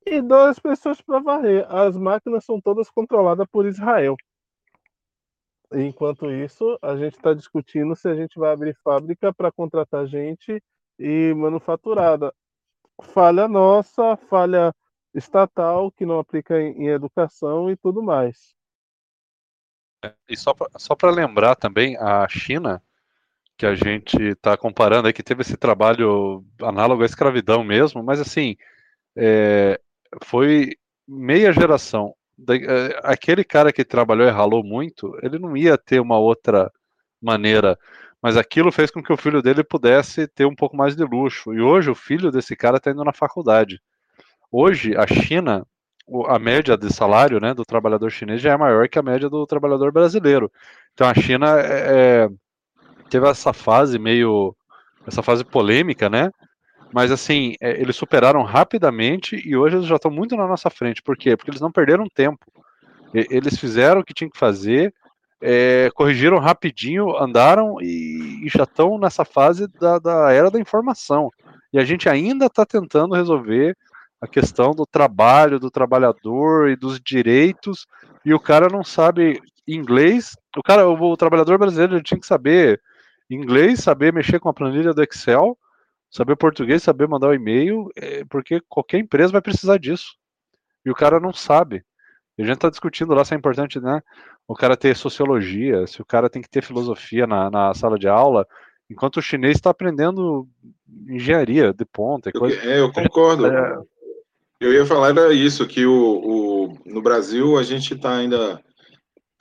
[SPEAKER 3] E duas pessoas para varrer. As máquinas são todas controladas por Israel. Enquanto isso, a gente está discutindo se a gente vai abrir fábrica para contratar gente e manufaturada. Falha nossa, falha estatal que não aplica em, em educação e tudo mais.
[SPEAKER 1] E só para lembrar também, a China, que a gente está comparando aí, que teve esse trabalho análogo à escravidão mesmo, mas assim, é, foi meia geração. É, aquele cara que trabalhou e ralou muito, ele não ia ter uma outra maneira. mas aquilo fez com que o filho dele pudesse ter um pouco mais de luxo. E hoje o filho desse cara está indo na faculdade. Hoje a China, a média de salário né, do trabalhador chinês já é maior que a média do trabalhador brasileiro. Então a China é, é teve essa fase meio essa fase polêmica, né? Mas assim, é, eles superaram rapidamente e hoje eles já estão muito na nossa frente. Por quê? Porque eles não perderam tempo. Eles fizeram o que tinham que fazer, é, corrigiram rapidinho, andaram e, e já estão nessa fase da, da, era da informação. E a gente ainda está tentando resolver a questão do trabalho, do trabalhador e dos direitos, e o cara não sabe inglês. O cara, o, trabalhador brasileiro tinha que saber inglês, saber mexer com a planilha do Excel, saber português, saber mandar o um e-mail, é, porque qualquer empresa vai precisar disso. E o cara não sabe. E a gente está discutindo lá se é importante, né? O cara ter sociologia, se o cara tem que ter filosofia na, na sala de aula, enquanto o chinês está aprendendo engenharia de ponta.
[SPEAKER 2] Coisa... É, eu concordo. É... Eu ia falar era isso, que o, o no Brasil a gente está ainda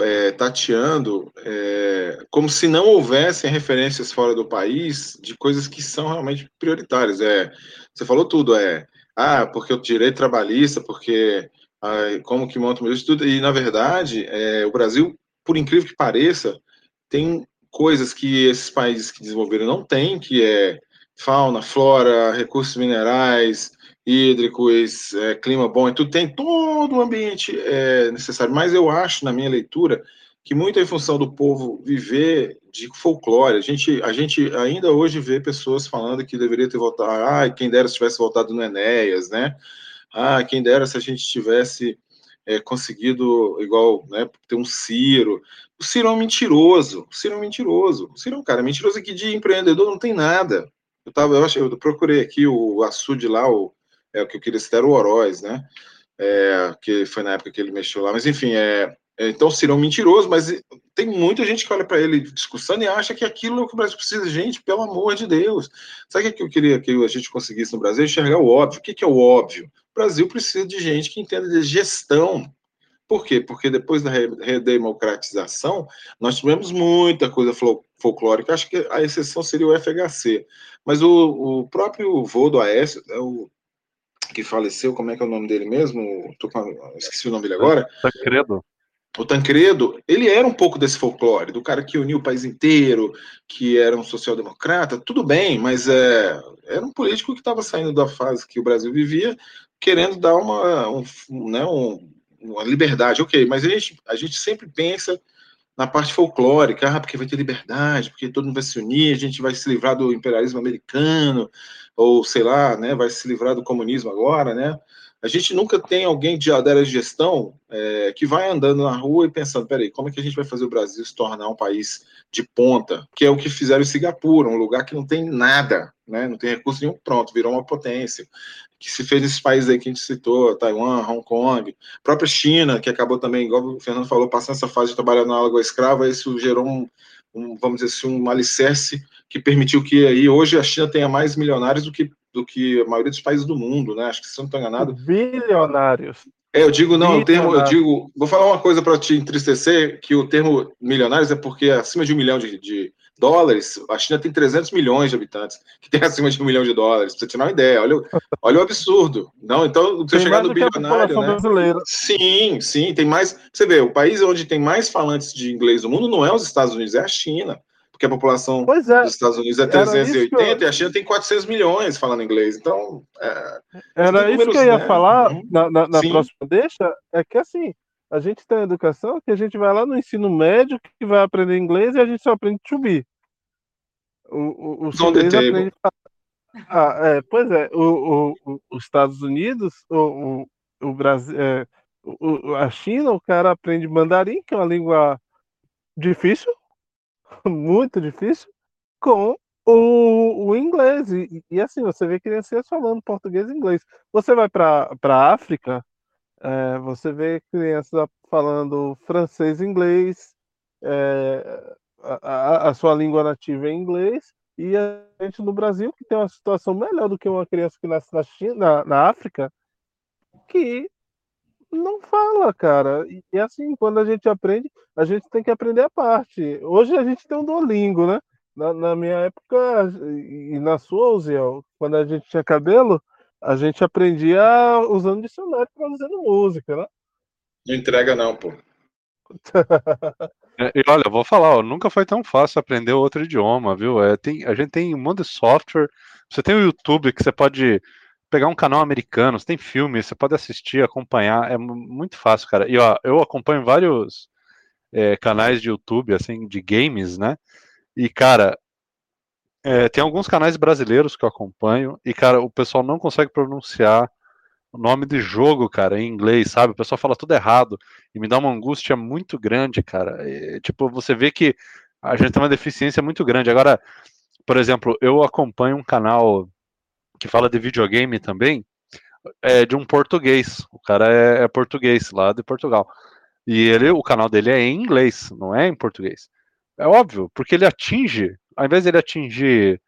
[SPEAKER 2] é, tateando é, como se não houvessem referências fora do país de coisas que são realmente prioritárias. É, você falou tudo, é ah, porque o direito trabalhista, porque ah, como que monta o meu tudo, e na verdade é, o Brasil, por incrível que pareça, tem coisas que esses países que desenvolveram não têm, que é fauna, flora, recursos minerais, hídricos, é, clima bom, e tudo tem todo o ambiente é, necessário. Mas eu acho, na minha leitura, que muito é em função do povo viver de folclore. A gente, a gente ainda hoje vê pessoas falando que deveria ter votado, ah, quem dera se tivesse votado no Enéas, né? Ah, quem dera se a gente tivesse é, conseguido, igual, né, ter um Ciro. O Ciro é um mentiroso, o Ciro é um mentiroso. O Ciro é um cara mentiroso que de empreendedor não tem nada. Eu, tava, eu, acho, eu procurei aqui o açude lá, o, é o que eu queria citar o Oroz, né? É, que foi na época que ele mexeu lá, mas enfim, é, é então serão mentiroso, mas tem muita gente que olha para ele discussando e acha que aquilo é o que o Brasil precisa. Gente, pelo amor de Deus. Sabe o que eu queria que a gente conseguisse no Brasil? Enxergar o óbvio. O que é o óbvio? O Brasil precisa de gente que entenda de gestão. Por quê? Porque depois da redemocratização, nós tivemos muita coisa folclórica. Acho que a exceção seria o FHC. Mas o, o próprio vô do Aécio, é o que faleceu, como é que é o nome dele mesmo? Tô com, esqueci o nome dele agora.
[SPEAKER 1] Tancredo.
[SPEAKER 2] O Tancredo, ele era um pouco desse folclore, do cara que uniu o país inteiro, que era um social-democrata, tudo bem, mas é, era um político que estava saindo da fase que o Brasil vivia, querendo dar uma, um, né, um, uma liberdade, ok, mas a gente, a gente sempre pensa na parte folclórica, ah, porque vai ter liberdade, porque todo mundo vai se unir, a gente vai se livrar do imperialismo americano, ou sei lá, né, vai se livrar do comunismo agora, né? A gente nunca tem alguém de de gestão é, que vai andando na rua e pensando, peraí, como é que a gente vai fazer o Brasil se tornar um país de ponta, que é o que fizeram em Singapura, um lugar que não tem nada, né, não tem recurso nenhum, pronto, virou uma potência. Que se fez nesses países aí que a gente citou, Taiwan, Hong Kong, própria China, que acabou também, igual o Fernando falou, passando essa fase de trabalhar na água escrava, isso gerou um, um, vamos dizer assim, um alicerce que permitiu que aí hoje a China tenha mais milionários do que, do que a maioria dos países do mundo, né? Acho que se não estou enganado.
[SPEAKER 3] Bilionários.
[SPEAKER 2] É, eu digo, não, o termo, eu digo, vou falar uma coisa para te entristecer, que o termo milionários é porque acima de um milhão de, de dólares, a China tem 300 milhões de habitantes, que tem acima de um milhão de dólares, para você ter uma ideia, olha, olha o absurdo. Não, então, você chegar no bilionário, né? Brasileira. Sim, sim, tem mais, você vê, o país onde tem mais falantes de inglês no mundo não é os Estados Unidos, é a China porque a população é, dos Estados Unidos é 380 eu... e a China tem 400 milhões falando inglês. Então,
[SPEAKER 3] é, era isso que eu ia né? falar uhum. na, na, na próxima deixa, é que assim, a gente tem a educação que a gente vai lá no ensino médio que vai aprender inglês e a gente só aprende to be. O, o, o aprende ah, é, pois é, o, o, os Estados Unidos, o, o, o Brasil, é, a China, o cara aprende mandarim, que é uma língua difícil, muito difícil com o, o inglês. E, e, assim, você vê crianças falando português e inglês. Você vai para a África, é, você vê crianças falando francês e inglês, é, a, a, sua língua nativa é inglês, e a gente no Brasil, que tem uma situação melhor do que uma criança que nasce na, China, na, na África, que não fala, cara. E, e assim, quando a gente aprende, a gente tem que aprender a parte. Hoje a gente tem um Duolingo, né? Na, na minha época, e na sua, Uziel, quando a gente tinha cabelo, a gente aprendia usando dicionário traduzindo música, né?
[SPEAKER 2] Não entrega não, pô.
[SPEAKER 1] É, e olha, eu vou falar, ó, nunca foi tão fácil aprender outro idioma, viu? É, tem, a gente tem um monte de software. Você tem o YouTube que você pode pegar um canal americano, tem filme, você pode assistir, acompanhar, é muito fácil, cara. E ó, eu acompanho vários é, canais de YouTube, assim, de games, né? E, cara, é, tem alguns canais brasileiros que eu acompanho, e, cara, o pessoal não consegue pronunciar o nome de jogo, cara, em inglês, sabe? O pessoal fala tudo errado e me dá uma angústia muito grande, cara. Tipo, você vê que a gente tem uma deficiência muito grande. Agora, por exemplo, eu acompanho um canal que fala de videogame também, é de um português. O cara é, é português, lá de Portugal. E ele, o canal dele é em inglês, não é em português. É óbvio, porque ele atinge, ao invés de ele atingir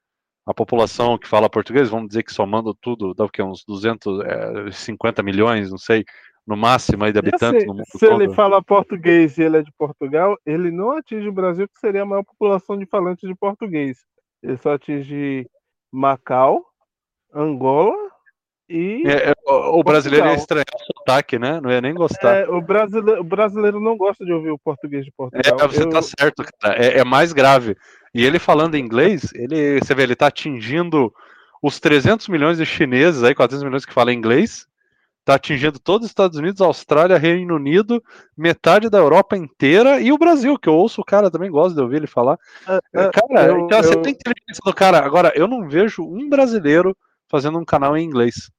[SPEAKER 1] a população que fala português, vamos dizer que somando tudo, dá o que, uns 250 é, milhões, não sei, no máximo aí de habitantes
[SPEAKER 3] assim,
[SPEAKER 1] no mundo
[SPEAKER 3] Se todo. ele fala português e ele é de Portugal, ele não atinge o Brasil, que seria a maior população de falantes de português. Ele só atinge Macau, Angola e.
[SPEAKER 1] É, é, o, o brasileiro ia estranhar o sotaque, né? Não ia nem gostar.
[SPEAKER 3] É, o, brasileiro, o brasileiro não gosta de ouvir o português de Portugal.
[SPEAKER 1] É, você Eu... tá certo, cara. É, é, mais grave. E ele falando inglês, ele, você vê, ele tá atingindo os 300 milhões de chineses, aí 400 milhões que falam inglês, tá atingindo todos os Estados Unidos, Austrália, Reino Unido, metade da Europa inteira e o Brasil, que eu ouço o cara também gosta de ouvir ele falar. É, é cara, eu, então, eu... você tem inteligência do cara. Agora, eu não vejo um brasileiro fazendo um canal em inglês.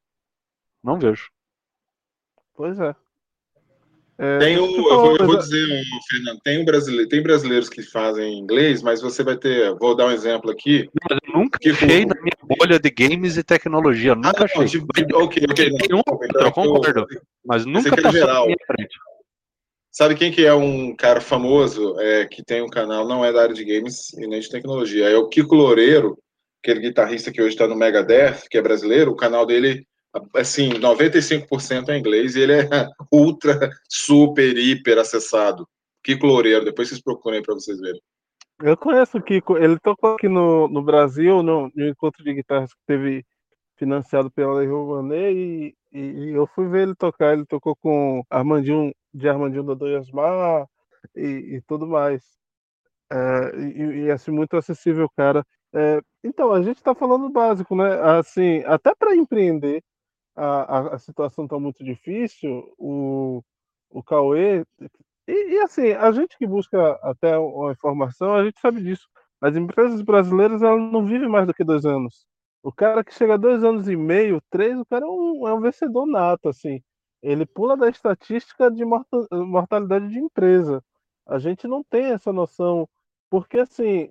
[SPEAKER 1] Não vejo.
[SPEAKER 3] Pois é.
[SPEAKER 2] é tem o, eu vou, eu vou dizer, Fernando, tem, um brasileiro, tem brasileiros que fazem inglês, mas você vai ter, vou dar um exemplo aqui.
[SPEAKER 1] Mas eu nunca que achei na minha bolha de games e tecnologia, nunca ah, achei.
[SPEAKER 2] Tipo, ok, ok.
[SPEAKER 1] Tem um, então, eu concordo, mas nunca passou geral. na minha frente.
[SPEAKER 2] Sabe quem que é um cara famoso é, que tem um canal, não é da área de games e nem de tecnologia, é o Kiko Loureiro, aquele guitarrista que hoje está no Megadeth, que é brasileiro, o canal dele, assim, 95% é inglês e ele é ultra, super, hiper acessado. Kiko Loureiro, depois vocês procurem para vocês verem.
[SPEAKER 3] Eu conheço o Kiko, ele tocou aqui no, no Brasil, no, no encontro de guitarras que teve financiado pela Lei Rouanet e, e, e, eu fui ver ele tocar, ele tocou com Armandinho, de Armandinho da Doiasmar e, e tudo mais. É, e, e, assim, muito acessível, cara. É, então, a gente está falando básico, né? Assim, até para empreender, a, a, a situação está muito difícil, o, o Cauê. E, e, assim, a gente que busca até uma informação, a gente sabe disso. As empresas brasileiras elas não vivem mais do que dois anos. O cara que chega a dois anos e meio, três, o cara é um, é um vencedor nato, assim. Ele pula da estatística de mortalidade de empresa. A gente não tem essa noção, porque assim,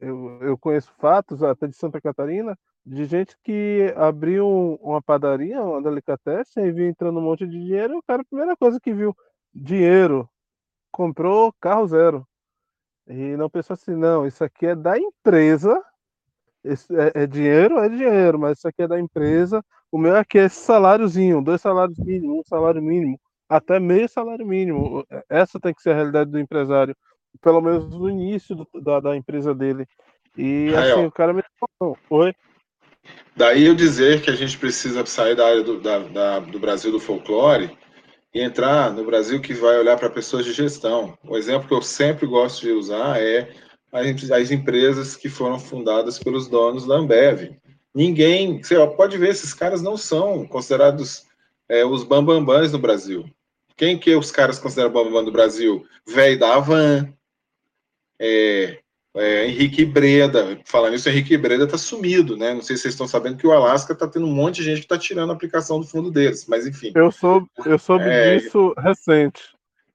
[SPEAKER 3] eu, eu conheço fatos até de Santa Catarina de gente que abriu uma padaria, uma delicatessen e viu entrando um monte de dinheiro e o cara, a primeira coisa que viu, dinheiro, comprou carro zero. E não pensou assim, não, isso aqui é da empresa, é, é, dinheiro, é dinheiro, mas isso aqui é da empresa. O meu aqui é esse saláriozinho, dois salários mínimos, um salário mínimo, até meio salário mínimo. Essa tem que ser a realidade do empresário pelo menos no início do, da, da, empresa dele. E Aí, assim, o cara me falou, oi.
[SPEAKER 2] Daí eu dizer que a gente precisa sair da área do, da, da, do Brasil do folclore e entrar no Brasil que vai olhar para pessoas de gestão. O exemplo que eu sempre gosto de usar é as, as empresas que foram fundadas pelos donos da Ambev. Ninguém, você pode ver, esses caras não são considerados é, os bambambãs no Brasil. Quem que os caras consideram bambambã do Brasil? Velho da Havan, é, é, Henrique Breda, falando isso, Henrique Breda está sumido, né? Não sei se vocês estão sabendo que o Alasca está tendo um monte de gente que está tirando a aplicação do fundo deles, mas enfim.
[SPEAKER 3] Eu soube, eu soube é, disso recente.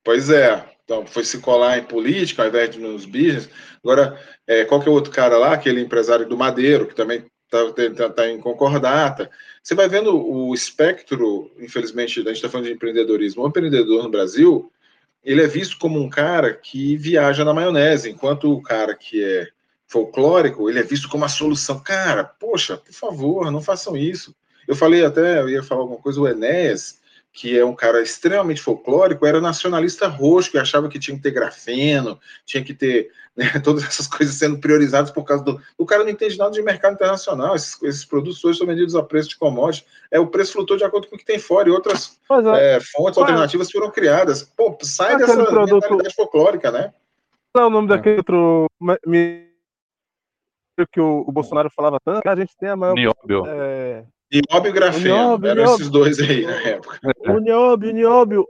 [SPEAKER 2] Pois é, então foi se colar em política ao invés de nos business. Agora, é, qual que é o outro cara lá, aquele empresário do Madeiro, que também está tá, tá em concordata. Você vai vendo o espectro, infelizmente, a gente está falando de empreendedorismo. O empreendedor no Brasil, ele é visto como um cara que viaja na maionese, enquanto o cara que é folclórico, ele é visto como a solução. Cara, poxa, por favor, não façam isso. Eu falei até, eu ia falar alguma coisa, o Enéas, que é um cara extremamente folclórico, era nacionalista roxo, que achava que tinha que ter grafeno, tinha que ter né, todas essas coisas sendo priorizadas por causa do. O cara não entende nada de mercado internacional, esses, esses produtos hoje são vendidos a preço de commodity, é o preço flutuou de acordo com o que tem fora, e outras é. É, fontes alternativas foram criadas. Pô, sai dessa produto... mentalidade folclórica, né?
[SPEAKER 3] Qual é o nome daquele outro que o, o, Bolsonaro falava tanto, que a gente tem a maior.
[SPEAKER 1] Nióbio.
[SPEAKER 2] É... Nióbio e grafeno, Nióbio, eram Nióbio. esses dois aí na época.
[SPEAKER 3] O Nióbio, Nióbio,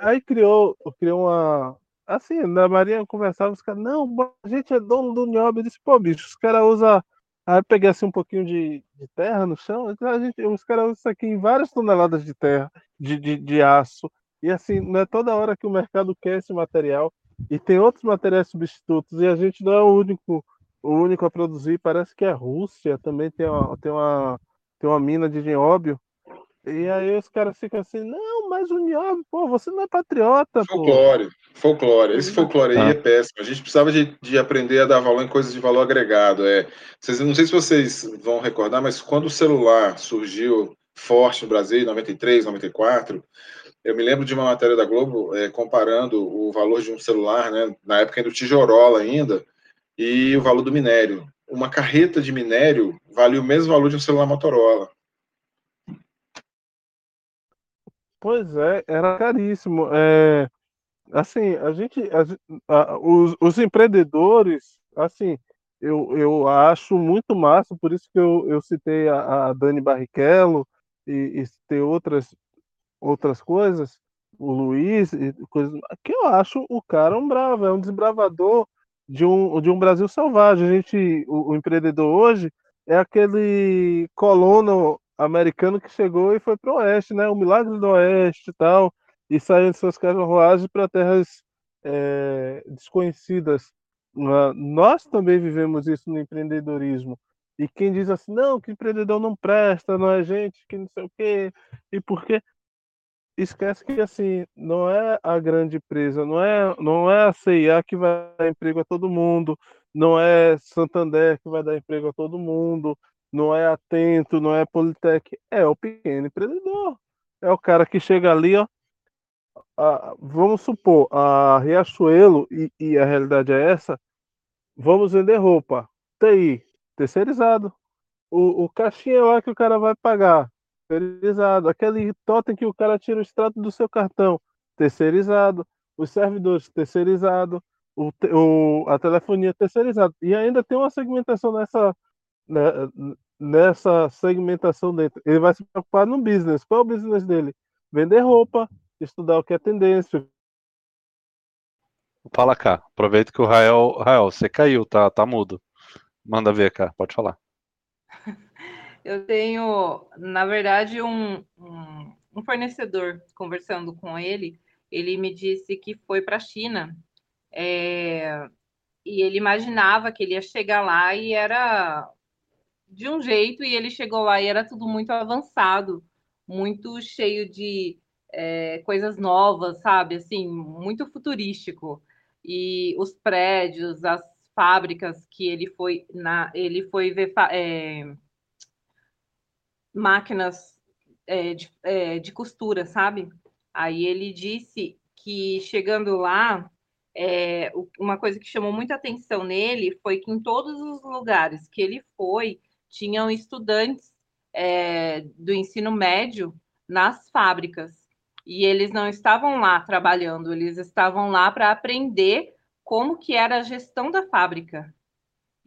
[SPEAKER 3] aí criou, criou uma. Assim, na Marinha conversava, os caras, não, a gente é dono do Nióbio. Eu disse, pô, bicho, os caras usam. Aí peguei assim um pouquinho de, de terra no chão, a gente, os caras usam isso aqui em várias toneladas de terra, de, de, de aço. E assim, não é toda hora que o mercado quer esse material. E tem outros materiais substitutos, e a gente não é o único o único a produzir parece que é a Rússia, também tem uma, tem uma, tem uma mina de nióbio. E aí os caras ficam assim, não, mas o nióbio, pô, você não é patriota,
[SPEAKER 2] folclore, pô. Folclore, Esse folclore aí ah. é péssimo. A gente precisava de, de aprender a dar valor em coisas de valor agregado. É, vocês, não sei se vocês vão recordar, mas quando o celular surgiu forte no Brasil, em 93, 94, eu me lembro de uma matéria da Globo é, comparando o valor de um celular, né, na época do tijorola ainda, e o valor do minério. Uma carreta de minério vale o mesmo valor de um celular Motorola.
[SPEAKER 3] Pois é, era caríssimo. É, assim, a gente, a, a, os, os, empreendedores, assim, eu, eu acho muito massa, por isso que eu, eu citei a, a Dani Barrichello e, e citei outras, outras coisas, o Luiz, e coisas, que eu acho o cara um bravo, é um desbravador de um, de um Brasil selvagem. A gente, o, o empreendedor hoje é aquele colono americano que chegou e foi para o oeste, né? O milagre do oeste e tal, e saiu de suas carruagens para terras é, desconhecidas. Nós também vivemos isso no empreendedorismo. E quem diz assim, não, que empreendedor não presta, não é gente que não sei o quê, e por quê? Esquece que assim não é a grande empresa, não é não é a CIA que vai dar emprego a todo mundo, não é Santander que vai dar emprego a todo mundo, não é Atento, não é Politec, é o pequeno empreendedor, é o cara que chega ali, ó, a, vamos supor a Riachuelo e, e a realidade é essa, vamos vender roupa, TI terceirizado, o, o caixinha lá que o cara vai pagar terceirizado. Aquele totem que o cara tira o extrato do seu cartão, terceirizado. Os servidores, terceirizado. O, o, a telefonia, terceirizado. E ainda tem uma segmentação nessa, né, nessa segmentação dentro. Ele vai se preocupar no business. Qual é o business dele? Vender roupa, estudar o que é tendência.
[SPEAKER 1] Fala cá, aproveita que o Rael, Rael, você caiu, tá, tá mudo. Manda ver cá, pode falar.
[SPEAKER 5] Eu tenho, na verdade, um, um, fornecedor conversando com ele. Ele me disse que foi para a China é, e ele imaginava que ele ia chegar lá e era de um jeito, e ele chegou lá e era tudo muito avançado, muito cheio de é, coisas novas, sabe? Assim, muito futurístico. E os prédios, as fábricas que ele foi na, ele foi ver é, máquinas é, de, é, de, costura, sabe? Aí ele disse que chegando lá, é, uma coisa que chamou muita atenção nele foi que em todos os lugares que ele foi, tinham estudantes é, do ensino médio nas fábricas. E eles não estavam lá trabalhando, eles estavam lá para aprender como que era a gestão da fábrica.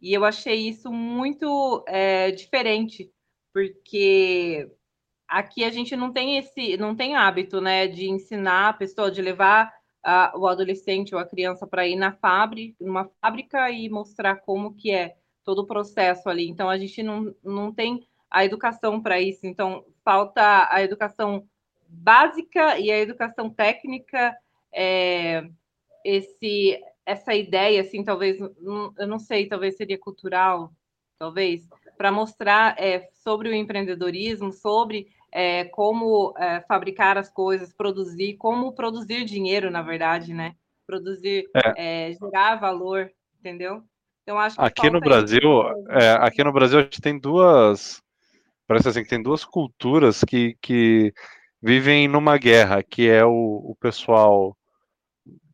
[SPEAKER 5] E eu achei isso muito é, diferente, porque aqui a gente não tem esse, não tem hábito, né, de ensinar a pessoa, de levar a, o adolescente ou a criança para ir na fábrica, numa fábrica e mostrar como que é todo o processo ali. Então a gente não, não tem a educação para isso. Então falta a educação básica e a educação técnica. É, esse essa ideia assim talvez eu não sei talvez seria cultural talvez para mostrar é, sobre o empreendedorismo, sobre é, como é, fabricar as coisas, produzir, como produzir dinheiro, na verdade, né? Produzir, é. É, gerar valor, entendeu?
[SPEAKER 1] Então acho que aqui no Brasil, é, aqui no Brasil a gente tem duas, parece assim que tem duas culturas que, que vivem numa guerra, que é o, o pessoal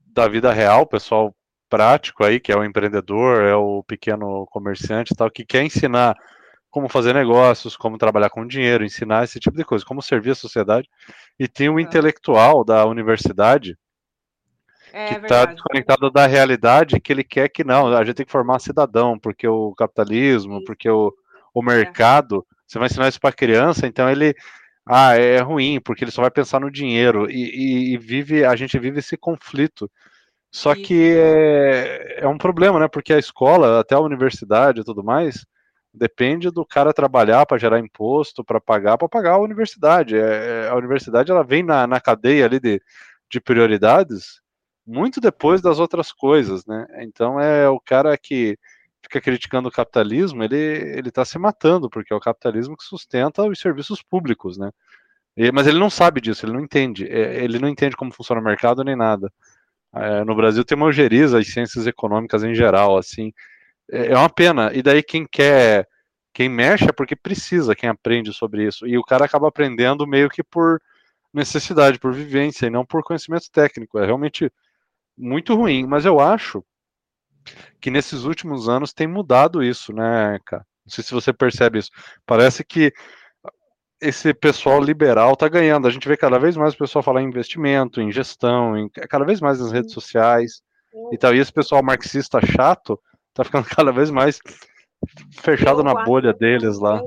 [SPEAKER 1] da vida real, o pessoal prático aí, que é o empreendedor, é o pequeno comerciante tal, que quer ensinar como fazer negócios, como trabalhar com dinheiro, ensinar esse tipo de coisa, como servir a sociedade. E tem o intelectual da universidade é, que está desconectado da realidade, que ele quer que não, a gente tem que formar cidadão, porque o capitalismo, Sim. porque o, o mercado, é. você vai ensinar isso para criança, então ele ah, é ruim, porque ele só vai pensar no dinheiro e, e, e vive, a gente vive esse conflito. Só Isso. que é, é um problema, né? Porque a escola, até a universidade e tudo mais, depende do cara trabalhar para gerar imposto, para pagar, para pagar a universidade. É, é, a universidade ela vem na, na cadeia ali de, de prioridades muito depois das outras coisas, né? Então é o cara que fica criticando o capitalismo, ele ele está se matando porque é o capitalismo que sustenta os serviços públicos, né? E, mas ele não sabe disso, ele não entende, é, ele não entende como funciona o mercado nem nada. É, no Brasil tem uma ojeriza as ciências econômicas em geral, assim, é, é uma pena. E daí quem quer, quem mexe é porque precisa, quem aprende sobre isso. E o cara acaba aprendendo meio que por necessidade, por vivência, e não por conhecimento técnico. É realmente muito ruim. Mas eu acho que nesses últimos anos tem mudado isso, né, cara? Não sei se você percebe isso. Parece que esse pessoal liberal está ganhando. A gente vê cada vez mais o pessoal falar em investimento, em gestão, em, cada vez mais nas redes sociais e tal. E esse pessoal marxista chato está ficando cada vez mais fechado eu na bolha tá deles lá.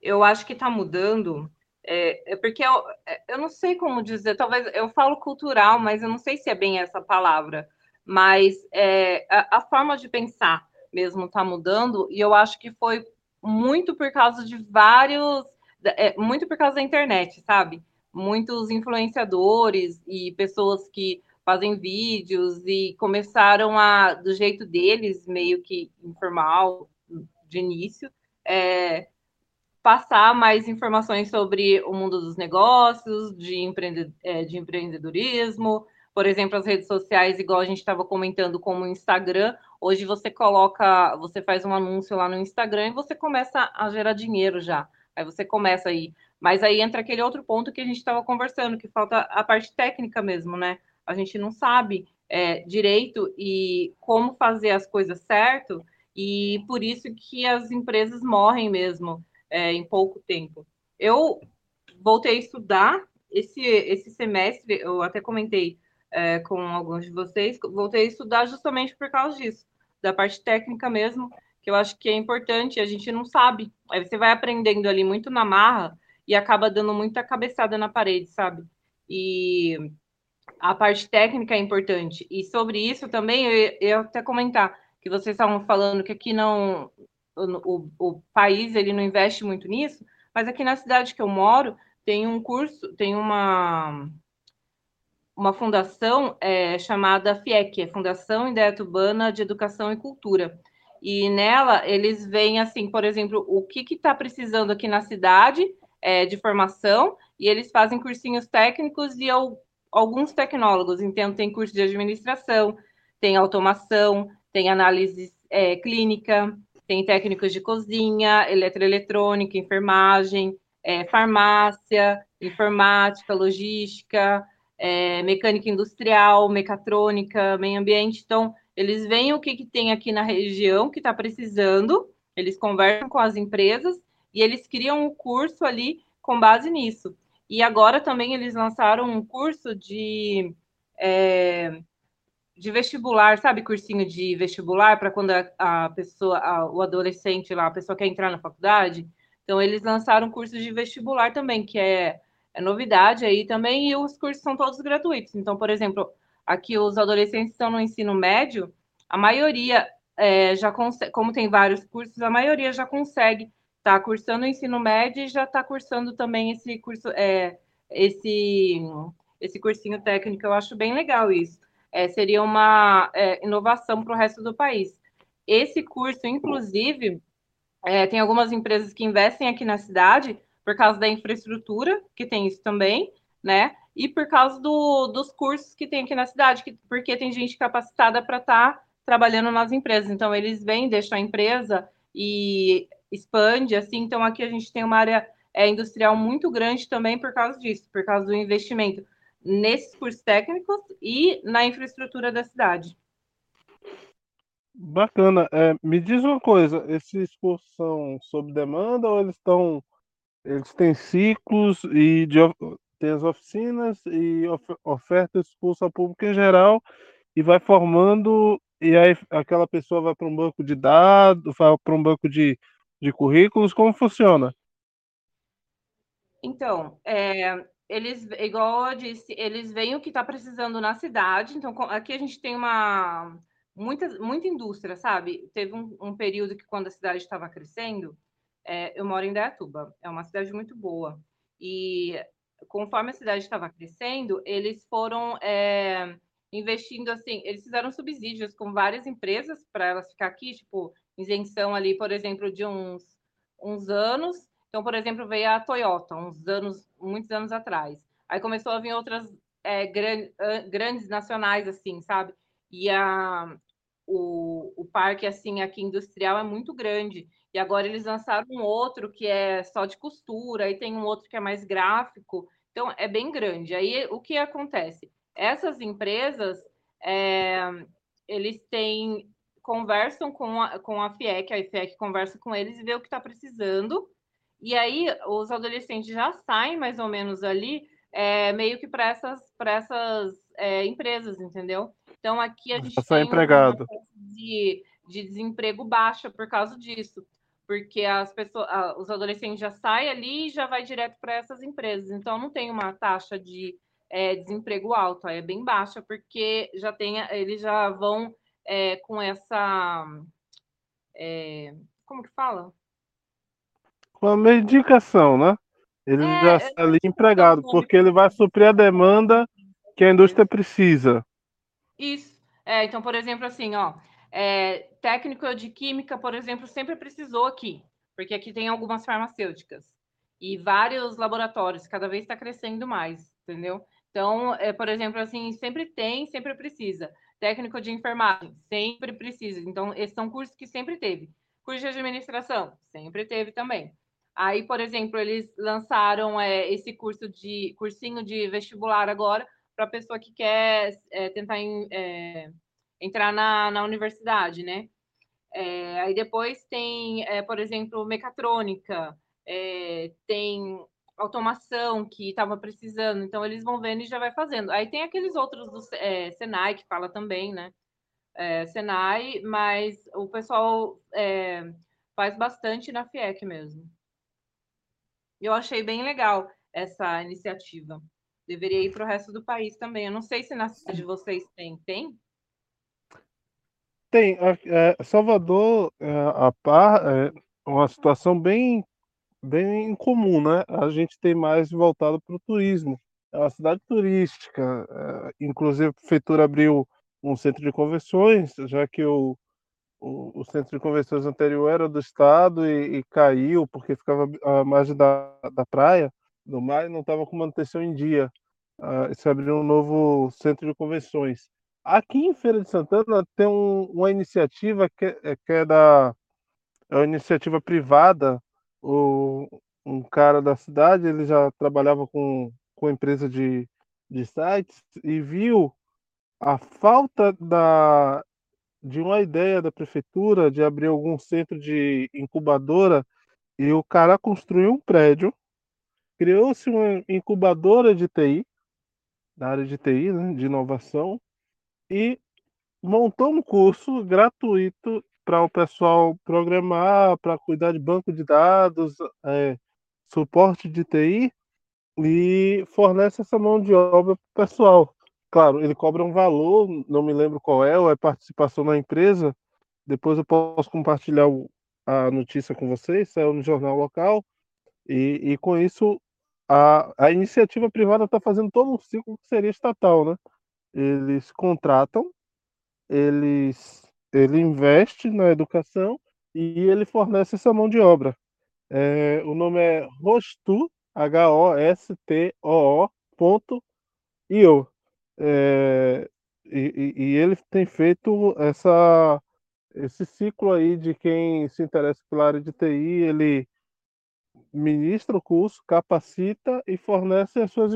[SPEAKER 5] Eu acho que está mudando. É, é porque eu, é, eu não sei como dizer, talvez eu falo cultural, mas eu não sei se é bem essa palavra. Mas é, a, a forma de pensar mesmo está mudando, e eu acho que foi muito por causa de vários é, muito por causa da internet, sabe? Muitos influenciadores e pessoas que fazem vídeos e começaram a, do jeito deles, meio que informal, de início, é, passar mais informações sobre o mundo dos negócios, de, empreende, é, de empreendedorismo, por exemplo, as redes sociais, igual a gente estava comentando, como o Instagram, hoje você coloca, você faz um anúncio lá no Instagram e você começa a gerar dinheiro já. Aí você começa aí. Mas aí entra aquele outro ponto que a gente estava conversando, que falta a parte técnica mesmo, né? A gente não sabe é, direito e como fazer as coisas certo, e por isso que as empresas morrem mesmo é, em pouco tempo. Eu voltei a estudar esse, esse semestre, eu até comentei é, com alguns de vocês, voltei a estudar justamente por causa disso, da parte técnica mesmo, que eu acho que é importante, a gente não sabe. Aí você vai aprendendo ali muito na marra e acaba dando muita cabeçada na parede, sabe? E a parte técnica é importante. E sobre isso também, eu, eu até comentar que vocês estavam falando que aqui não. O, o, país ele não investe muito nisso, mas aqui na cidade que eu moro tem um curso, tem uma uma fundação é, chamada FIEC, é Fundação Ideia Urbana de Educação e Cultura. E nela eles veem assim, por exemplo, o que está precisando aqui na cidade é, de formação, e eles fazem cursinhos técnicos e alguns tecnólogos. Então, tem curso de administração, tem automação, tem análise é, clínica, tem técnicos de cozinha, eletroeletrônica, enfermagem, é, farmácia, informática, logística, é, mecânica industrial, mecatrônica, meio ambiente. Então, eles veem o que, que tem aqui na região que está precisando, eles conversam com as empresas e eles criam um curso ali com base nisso. E agora também eles lançaram um curso de, é, de vestibular, sabe, cursinho de vestibular para quando a, a pessoa, a, o adolescente lá, a pessoa quer entrar na faculdade. Então eles lançaram um curso de vestibular também, que é, é novidade aí também, e os cursos são todos gratuitos. Então, por exemplo, aqui os adolescentes estão no ensino médio, a maioria é, já consegue, como tem vários cursos, a maioria já consegue estar tá cursando o ensino médio e já está cursando também esse curso, é, esse, esse cursinho técnico. Eu acho bem legal isso. É, seria uma é, inovação para o resto do país. Esse curso, inclusive, é, tem algumas empresas que investem aqui na cidade por causa da infraestrutura, que tem isso também, né? E por causa do, dos cursos que tem aqui na cidade, que, porque tem gente capacitada para estar tá trabalhando nas empresas. Então, eles vêm, deixam a empresa e expande, assim. Então, aqui a gente tem uma área é, industrial muito grande também por causa disso, por causa do investimento nesses cursos técnicos e na infraestrutura da cidade.
[SPEAKER 3] Bacana. É, me diz uma coisa, esses cursos são sob demanda ou eles estão. Eles têm ciclos e de, tem as oficinas e of, oferta esse curso ao público em geral e vai formando, e aí aquela pessoa vai para um banco de dados, vai para um banco de, de currículos, como funciona?
[SPEAKER 5] Então, é, eles, igual eu disse, eles veem o que está precisando na cidade. Então, aqui a gente tem uma muita, muita indústria, sabe? Teve um, um período que, quando a cidade estava crescendo, é, eu moro em Dayatuba, é uma cidade muito boa. E conforme a cidade estava crescendo, eles foram é, investindo assim, eles fizeram subsídios com várias empresas para elas ficar aqui, tipo, isenção ali, por exemplo, de uns, uns anos. Então, por exemplo, veio a Toyota, uns anos, muitos anos atrás. Aí começou a vir outras é, gran, grandes nacionais, assim, sabe? E a, o, o parque assim aqui industrial é muito grande. E agora eles lançaram um outro que é só de costura, e tem um outro que é mais gráfico. Então é bem grande. Aí o que acontece? Essas empresas é, eles têm conversam com a, com a FIEC, a FIEC conversa com eles e vê o que está precisando. E aí os adolescentes já saem mais ou menos ali, é, meio que para essas, essas é, empresas, entendeu? Então aqui a gente
[SPEAKER 3] tem empregado.
[SPEAKER 5] De, de desemprego baixa por causa disso, porque as pessoas, os adolescentes já saem ali e já vai direto para essas empresas. Então não tem uma taxa de é, desemprego alto, é bem baixa, porque já tem, eles já vão é, com essa é, como que fala?
[SPEAKER 3] Com a medicação, né? Ele é, já está ali empregado, porque ele vai suprir a demanda que a indústria precisa.
[SPEAKER 5] Isso. É, então, por exemplo, assim, ó, é, técnico de química, por exemplo, sempre precisou aqui, porque aqui tem algumas farmacêuticas e vários laboratórios, cada vez está crescendo mais, entendeu? Então, é, por exemplo, assim, sempre tem, sempre precisa. Técnico de enfermagem, sempre precisa. Então, esses são cursos que sempre teve. Curso de administração, sempre teve também. Aí, por exemplo, eles lançaram é, esse curso de cursinho de vestibular agora para a pessoa que quer é, tentar em, é, entrar na, na universidade, né? É, aí depois tem, é, por exemplo, mecatrônica, é, tem automação que estava precisando, então eles vão vendo e já vai fazendo. Aí tem aqueles outros do é, Senai que fala também, né? Senai, mas o pessoal faz bastante na FIEC mesmo. Eu achei bem legal essa iniciativa deveria ir para o resto do país também. Eu não sei se na cidade de vocês tem. Tem?
[SPEAKER 3] Tem. É, Salvador, é, a par, é uma situação bem, bem comum, né? A gente tem mais voltado para o turismo. É uma cidade turística. É, inclusive, a prefeitura abriu um centro de convenções, já que o, o, o centro de convenções anterior era do estado e, e caiu porque ficava à margem da, da praia do mar e não estava com manutenção em dia. Uh, se abriu um novo centro de convenções. Aqui em Feira de Santana tem um, uma iniciativa que, é, que é da é uma iniciativa privada. O, um cara da cidade ele já trabalhava com, com empresa de, de sites e viu a falta da, de uma ideia da prefeitura de abrir algum centro de incubadora e o cara construiu um prédio criou-se uma incubadora de TI, da área de TI, né, de inovação, e montou um curso gratuito para o pessoal programar, para cuidar de banco de dados, é, suporte de TI, e fornece essa mão de obra para o pessoal. Claro, ele cobra um valor, não me lembro qual é, ou é participação na empresa. Depois eu posso compartilhar a notícia com vocês, saiu no jornal local. E, e com isso a, a iniciativa privada está fazendo todo um ciclo que seria estatal, né? Eles contratam, eles, ele investe na educação e ele fornece essa mão de obra. É, o nome é Rostu, H-O-S-T-O-O ponto io. É, e, e, ele tem feito essa, esse ciclo aí de quem se interessa pela área de TI, ele ministra o curso, capacita e fornece as suas,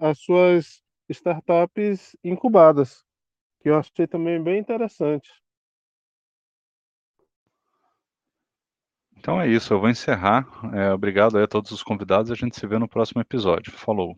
[SPEAKER 3] as suas startups incubadas, que eu achei também bem interessante.
[SPEAKER 6] Então é isso, eu vou encerrar. É, obrigado a todos os convidados. A gente se vê no próximo episódio. Falou.